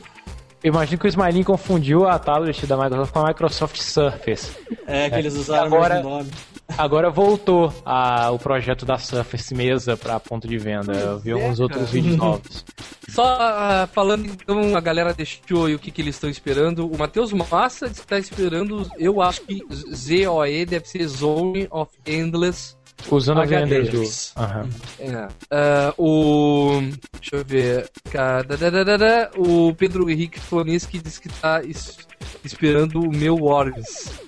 S2: Eu imagino que o Smiling confundiu a tablet da Microsoft com a Microsoft Surface.
S4: É, que eles usaram
S2: Agora-
S4: o mesmo nome.
S2: Agora voltou a, o projeto da Surface mesa para ponto de venda. Eu vi uns outros vídeos novos.
S3: Só ah, falando então, a galera deixou e o que, que eles estão esperando. O Matheus Massa está esperando, eu acho que ZOE deve ser Zone of Endless.
S2: Usando a venda do. Aham.
S3: É. Ah, o. Deixa eu ver. O Pedro Henrique Floneschi disse que está es- esperando o meu Worms.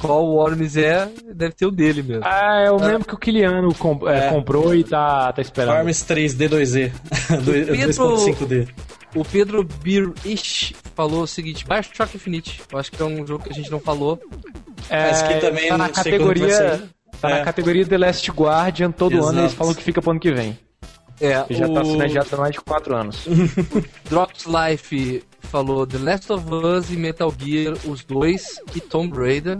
S3: Qual Worms é? Deve ter o dele mesmo.
S2: Ah, é o mesmo que o Kiliano com- é,
S4: É.
S2: comprou e tá, tá esperando.
S4: Arms 3D 2E.
S3: Pedro-
S4: 2.5D.
S3: O Pedro Birish falou o seguinte: Bioshock Infinite. Eu acho que é um jogo que a gente não falou.
S2: É,
S4: Mas que também
S2: tá na categoria. Tá
S4: É.
S2: na categoria The Last Guardian, todo
S4: Exato.
S2: ano eles falam que fica pro ano que vem.
S3: É,
S2: Que já tá
S3: o
S2: adiado há mais de 4 anos.
S3: Drops Life falou The Last of Us e Metal Gear, os dois, e Tomb Raider.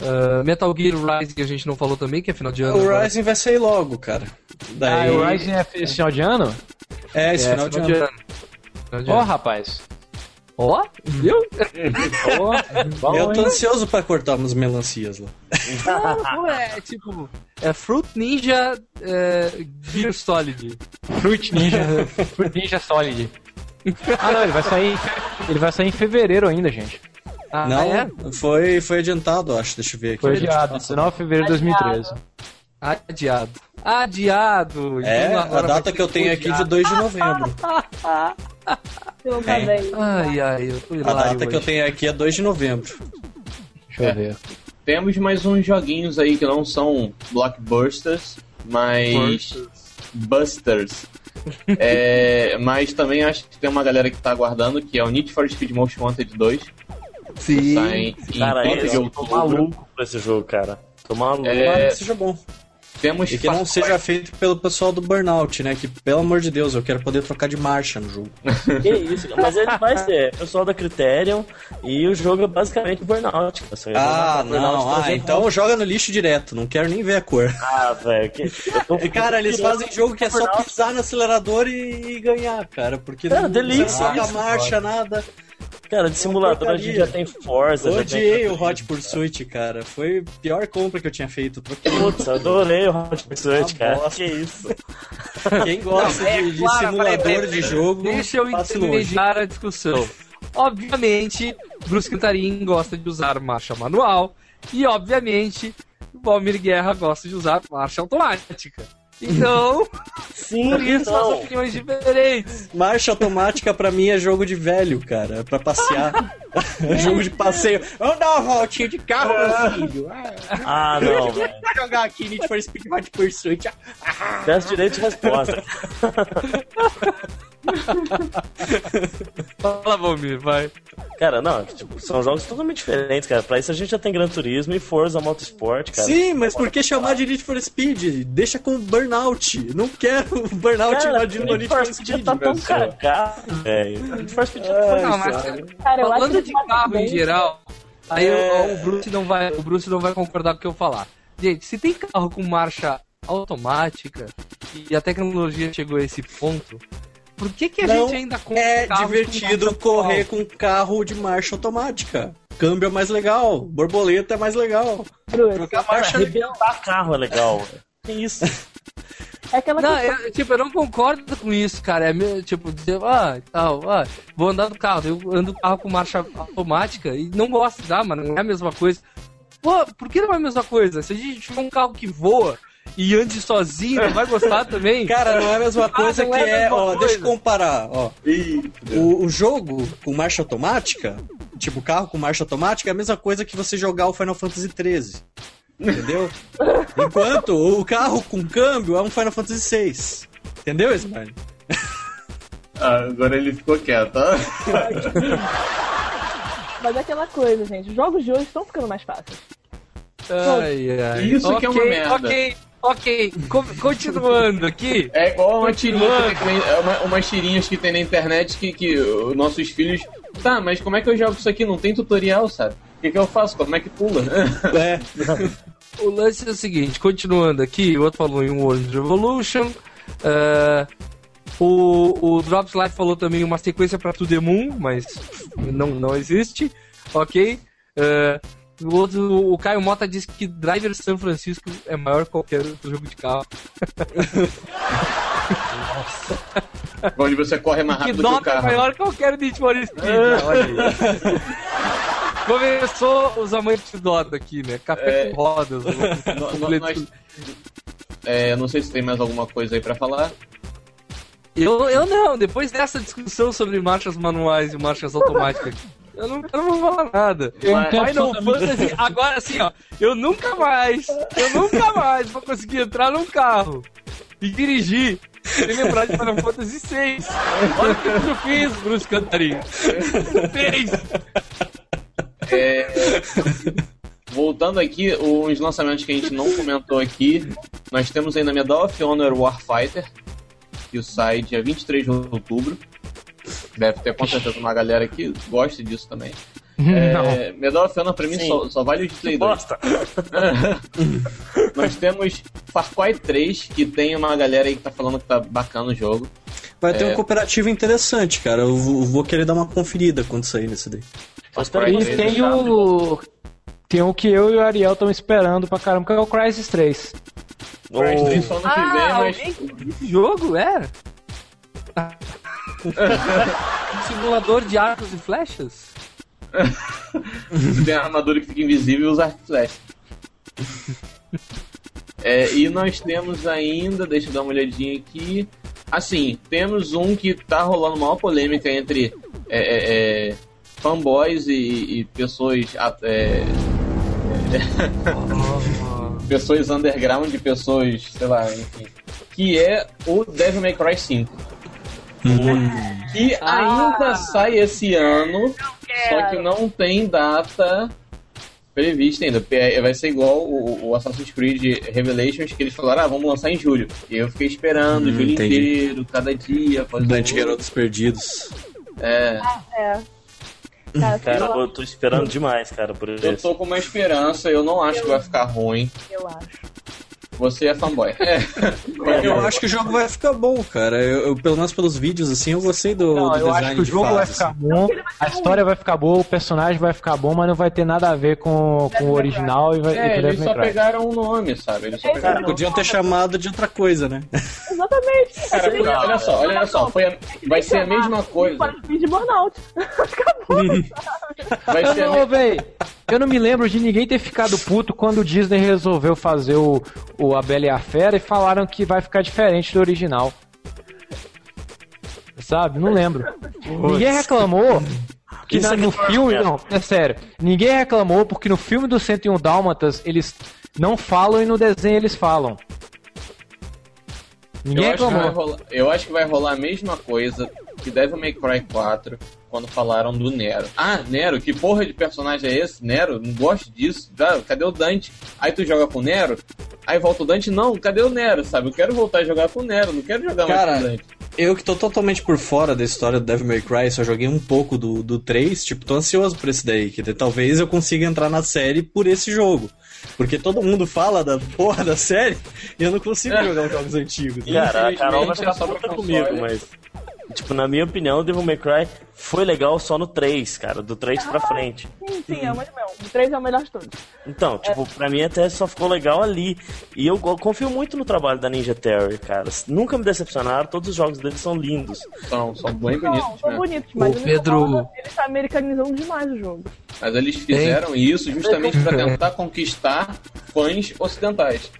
S3: Ah, Metal Gear Rising a gente não falou também, que é final de ano.
S4: O
S3: agora.
S4: Rising vai sair logo, cara.
S2: Ah,
S4: Daí...
S2: o Rising é esse final de ano?
S4: É, esse
S3: É,
S4: final de ano.
S3: Final de
S2: Ó,
S3: ano.
S2: rapaz.
S3: Ó, viu?
S2: Ó, bom,
S4: Eu tô ansioso pra cortar umas melancias lá.
S3: Não, é tipo. É Fruit Ninja é, Gear Solid.
S2: Fruit Ninja. Fruit Ninja Solid. Ah, não, ele vai sair, ele vai sair em fevereiro ainda, gente.
S3: Ah,
S4: Não,
S3: é?
S4: foi, foi adiantado, acho. Deixa eu ver aqui.
S2: Foi adiado, 19 de fevereiro de 2013.
S3: Adiado. Adiado.
S4: É,
S3: Então
S4: a data que eu tenho aqui de
S3: adiado.
S4: 2 de novembro. É.
S1: bem.
S3: Ai, ai, eu tô
S4: A data que eu
S3: hoje.
S4: tenho aqui é 2 de novembro.
S2: Deixa eu ver.
S5: Temos mais uns joguinhos aí que não são blockbusters, mas. Busters. É, mas também acho que tem uma galera que tá aguardando, que é o Need for Speed Most Wanted 2.
S3: Sim.
S5: Sai em
S6: Cara,
S5: 30 de
S6: eu tô maluco pra esse jogo, cara. Tô maluco.
S5: É,
S4: seja bom.
S5: Temos
S4: E que não seja feito pelo pessoal do Burnout, né? Que, pelo amor de Deus, eu quero poder trocar de marcha no jogo.
S6: Que isso, cara. mas ele vai ser pessoal da Criterion e o jogo é basicamente Burnout. ia
S4: Ah,
S6: jogar Burnout
S4: não. Ah,
S6: 300.
S4: então joga no lixo direto. Não quero nem ver a cor.
S6: Ah, velho. que- tô-
S4: E, Cara, eles fazem jogo que é só pisar no acelerador e, e ganhar, cara. Porque
S6: Cara,
S4: não,
S6: delícia
S4: não
S6: isso,
S4: marcha, nada.
S6: Cara, de simulador a gente já tem Forza.
S4: Odiei
S6: tem...
S4: o Hot Pursuit, cara. Foi a pior compra que eu tinha feito. Troquei
S6: Putz, eu adorei o Hot Pursuit,
S4: Uma
S6: cara.
S4: bosta.
S6: Que isso.
S4: Quem gosta de, de
S3: claro,
S4: simulador
S3: peraí,
S4: de jogo,
S3: Deixa eu intermediar a discussão. Obviamente, Bruce Cantarin gosta de usar marcha manual e, obviamente, o Valmir Guerra gosta de usar marcha automática. Então,
S6: Sim,
S3: por isso as
S6: então.
S3: opiniões diferentes.
S4: Marcha automática pra mim é jogo de velho, cara. É pra passear. é jogo de passeio. Vamos dar uma voltinha de carro, meu filho. Ah,
S6: Ah, não.
S4: Vamos jogar aqui Need for Speed Hot Pursuit.
S6: Peço direito de resposta.
S3: Fala, Valmir, vai.
S6: Cara, não, tipo, são jogos totalmente diferentes, cara. Pra isso a gente já tem Gran Turismo e Forza Motorsport, cara.
S4: Sim, mas por que chamar de Need for Speed? Deixa com Burnout. Não quero o Burnout
S6: Cara,
S4: invadindo o Need for Speed,
S6: tá tão cagado, velho. Need for Speed
S3: Não, mas
S4: cara.
S1: Cara,
S3: falando de carro
S1: bem.
S3: em geral, aí
S4: É.
S3: o, o Bruce não vai, o Bruce não vai concordar com o que eu falar. Gente, se tem carro com marcha automática e a tecnologia chegou a esse ponto, por que, que a
S4: Não
S3: gente ainda compra
S4: É
S3: com
S4: divertido
S3: marcha
S4: correr com carro de marcha automática. Câmbio é mais legal, borboleta é mais legal.
S1: Bruce.
S4: Trocar
S6: Cara,
S4: marcha
S6: arrebentar carro é legal. Que isso?
S1: É aquela
S3: Não,
S1: questão.
S3: eu, tipo, eu não concordo com isso, cara. É meio, tipo, dizer, ah, tal, ah, vou andar no carro. Eu ando no carro com marcha automática e não gosto, tá, mano? Não é a mesma coisa. Pô, por que não é a mesma coisa? Se a gente tiver um carro que voa e ande sozinho, não vai gostar também?
S4: Cara, não é a mesma coisa
S3: não
S4: que
S3: é
S4: é, ó,
S3: coisa.
S4: deixa eu comparar, ó. O, o jogo com marcha automática, tipo carro com marcha automática, é a mesma coisa que você jogar o Final Fantasy XIII. Entendeu? Enquanto o carro com câmbio é um Final Fantasy VI. Entendeu, Ismael?
S5: Ah, agora ele ficou quieto.
S1: Mas é aquela coisa, gente. Os jogos de hoje estão ficando mais fáceis.
S3: Ai, ai.
S5: Isso que é uma merda.
S3: Ok, ok. Co- continuando aqui.
S5: É igual uma tirinha é uma, umas tirinhas que tem na internet que, que os nossos filhos. Tá, mas como é que eu jogo isso aqui? Não tem tutorial, sabe? O que, que eu faço? Como é que pula?
S4: É.
S3: O lance é o seguinte, continuando aqui, o outro falou em World Revolution. eh, o, o Drops Life falou também uma sequência pra To The Moon, mas não, não existe. Ok. Eh, o outro, o Caio Mota disse que Driver San Francisco é maior que qualquer outro jogo de carro.
S5: Onde você corre mais
S3: que
S5: rápido que o
S3: Dota é
S5: carro.
S3: maior que qualquer Need for Speed. Olha aí. Começou os amantes de Dota aqui, né? Café
S5: É.
S3: com rodas.
S5: No- no- nós- é, não sei se tem mais alguma coisa aí pra falar.
S3: Eu, eu não, depois dessa discussão sobre marchas manuais e marchas automáticas, eu não, eu não vou falar nada.
S2: Tenho
S3: Final Fantasy, agora assim, ó, eu nunca mais, eu nunca mais vou conseguir entrar num carro e dirigir sem lembrar de Final Fantasy VI. Olha o que eu fiz, Bruce Cantarinho. Fez!
S5: É, voltando aqui, os lançamentos que a gente não comentou aqui, nós temos ainda Medal of Honor Warfighter, que sai dia 23 de outubro. Deve ter com certeza uma galera que gosta disso também. É, Medal of Honor pra mim só, só vale o de Play 2.
S6: Bosta!
S5: Nós temos Far Cry 3, que tem uma galera aí que tá falando que tá bacana o jogo.
S7: Vai ter
S5: É.
S7: um cooperativo interessante, cara. Eu vou vou querer dar uma conferida quando sair nesse daí.
S6: Só espera
S2: E
S6: aí,
S2: tem o. Tem o que eu e o Ariel estão esperando pra caramba, que é o Crysis 3.
S5: Crash 3 só que vem,
S3: Ah,
S5: mas
S3: esse jogo? É? Simulador de arcos e flechas?
S5: Você tem a armadura que fica invisível e os arco e flecha. É, e nós temos ainda, deixa eu dar uma olhadinha aqui. Assim, temos um que tá rolando maior polêmica entre é, é, é, fanboys e, e pessoas. a- é, pessoas underground, pessoas, sei lá, enfim. Que é o Devil May Cry 5. Que ainda sai esse ano, só que não tem data prevista ainda. Vai ser igual o, o Assassin's Creed Revelations, que eles falaram, ah, vamos lançar em julho. E eu fiquei esperando o
S7: Hum,
S5: julho
S7: entendi.
S5: inteiro, cada dia.
S7: Dante Garotos Perdidos.
S5: É,
S1: É. Cara,
S6: eu tô esperando demais, cara, por
S5: eu
S6: isso.
S5: tô com uma esperança, eu não acho que vai ficar ruim.
S1: eu acho.
S5: Você é fanboy. É.
S7: Eu acho que o jogo vai ficar bom, cara. Eu, eu, pelo menos pelos vídeos, assim, eu gostei do,
S2: Não,
S7: do
S2: eu acho que o jogo vai
S7: fase,
S2: ficar
S7: assim.
S2: bom, a história vai ficar boa, o personagem vai ficar bom, mas não vai ter nada a ver com, com o original e vai e
S5: É,
S2: com
S5: eles só pegaram o nome, sabe? Eles só pegaram.
S7: Podiam ter chamado de outra coisa, né?
S1: Exatamente.
S5: Cara, olha só, olha só, foi a- vai ser a mesma coisa.
S1: Para de burnout. Acabou.
S5: Vai ser
S2: não, eu não me lembro de ninguém ter ficado puto quando o Disney resolveu fazer o, o A Bela e a Fera e falaram que vai ficar diferente do original. Sabe? Não lembro. Ninguém reclamou que na- no filme. Não, é sério. Ninguém reclamou porque no filme do 101 Dálmatas eles não falam e no desenho eles falam. Ninguém
S5: eu, acho
S2: reclamou.
S5: rolar, eu acho que vai rolar a mesma coisa que Devil May Cry 4 quando falaram do Nero. Ah, Nero, que porra de personagem é esse? Nero, não gosto disso. Ah, cadê o Dante? Aí tu joga com o Nero, aí volta o Dante, não, cadê o Nero, sabe? Eu quero voltar a jogar com o Nero, não quero jogar
S7: Cara,
S5: mais com o Dante.
S7: Eu que tô totalmente por fora da história do Devil May Cry, só joguei um pouco do, do 3, tipo, tô ansioso por esse daí, que talvez eu consiga entrar na série por esse jogo. Porque todo mundo fala da porra da série e eu não consigo
S5: É.
S7: jogar os jogos antigos.
S6: Cara, a Carol vai ficar
S5: é só pra
S6: comigo, mas. Tipo, na minha opinião, o Devil May Cry foi legal só no 3, cara, do 3 pra frente.
S1: Sim, sim, é o mais meu. O 3 é o melhor de todos.
S6: Então, tipo, pra mim até só ficou legal ali. E eu go- confio muito no trabalho da Ninja Theory, cara. Nunca me decepcionaram, todos os jogos deles são lindos.
S5: São, são bem
S1: Não,
S5: bonitos,
S1: são
S5: né?
S1: bonitos, mas
S3: O Pedro-
S1: Pedro... ele tá americanizando demais o jogo.
S5: Mas eles fizeram isso justamente pra tentar conquistar fãs ocidentais.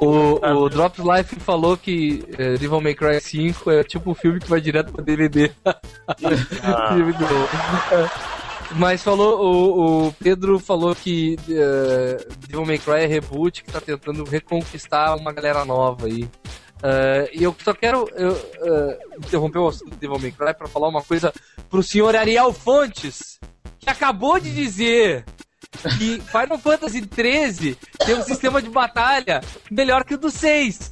S3: O, o Drops Life falou que eh, Devil May Cry 5 é tipo um filme que vai direto pra DVD. É. Mas falou, o, o Pedro falou que eh, Devil May Cry é reboot, que tá tentando reconquistar uma galera nova aí. Eh, e eu só quero eu, eh, interromper o assunto do Devil May Cry pra falar uma coisa pro senhor Ariel Fontes, que acabou de dizer que Final Fantasy XIII tem um sistema de batalha melhor que o do 6.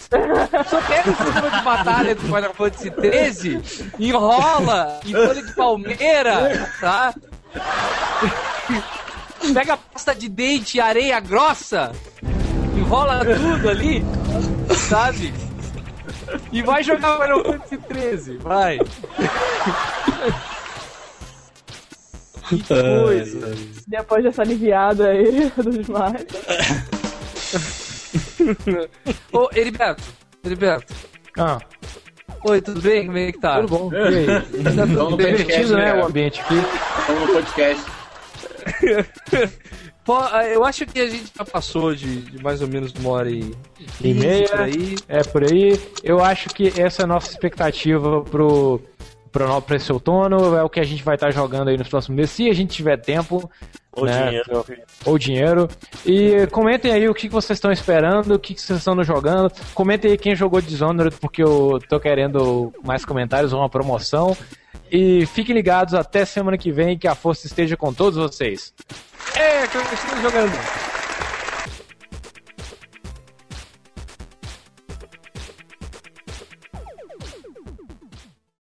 S3: Só pega o sistema de batalha do Final Fantasy XIII, enrola em folha de palmeira, tá? Pega pasta de dente e areia grossa, enrola tudo ali, sabe? E vai jogar Final Fantasy XIII, vai. Que coisa.
S1: Depois dessa aliviada aí dos males.
S3: Ô, Heriberto, Heriberto.
S2: Ah,
S3: Oi, tudo bem? Como é que tá?
S2: tudo bom. E aí?
S5: Estamos no podcast,
S2: Divertido, né,
S5: né?
S2: o ambiente aqui.
S5: Estamos no podcast.
S3: Pô, ah, eu acho que a gente já passou de, de mais ou menos uma hora e,
S2: E meia.
S3: por aí.
S2: É por aí. Eu acho que essa é a nossa expectativa pro, pra esse outono. É o que a gente vai estar jogando aí nos próximos meses. Se a gente tiver tempo,
S6: Ou
S2: né?
S6: dinheiro.
S2: Ou dinheiro. E comentem aí o que vocês estão esperando, o que vocês estão jogando. Comentem aí quem jogou Dishonored, porque eu tô querendo mais comentários ou uma promoção. E fiquem ligados até semana que vem, que a força esteja com todos vocês.
S3: É, que eu estou jogando.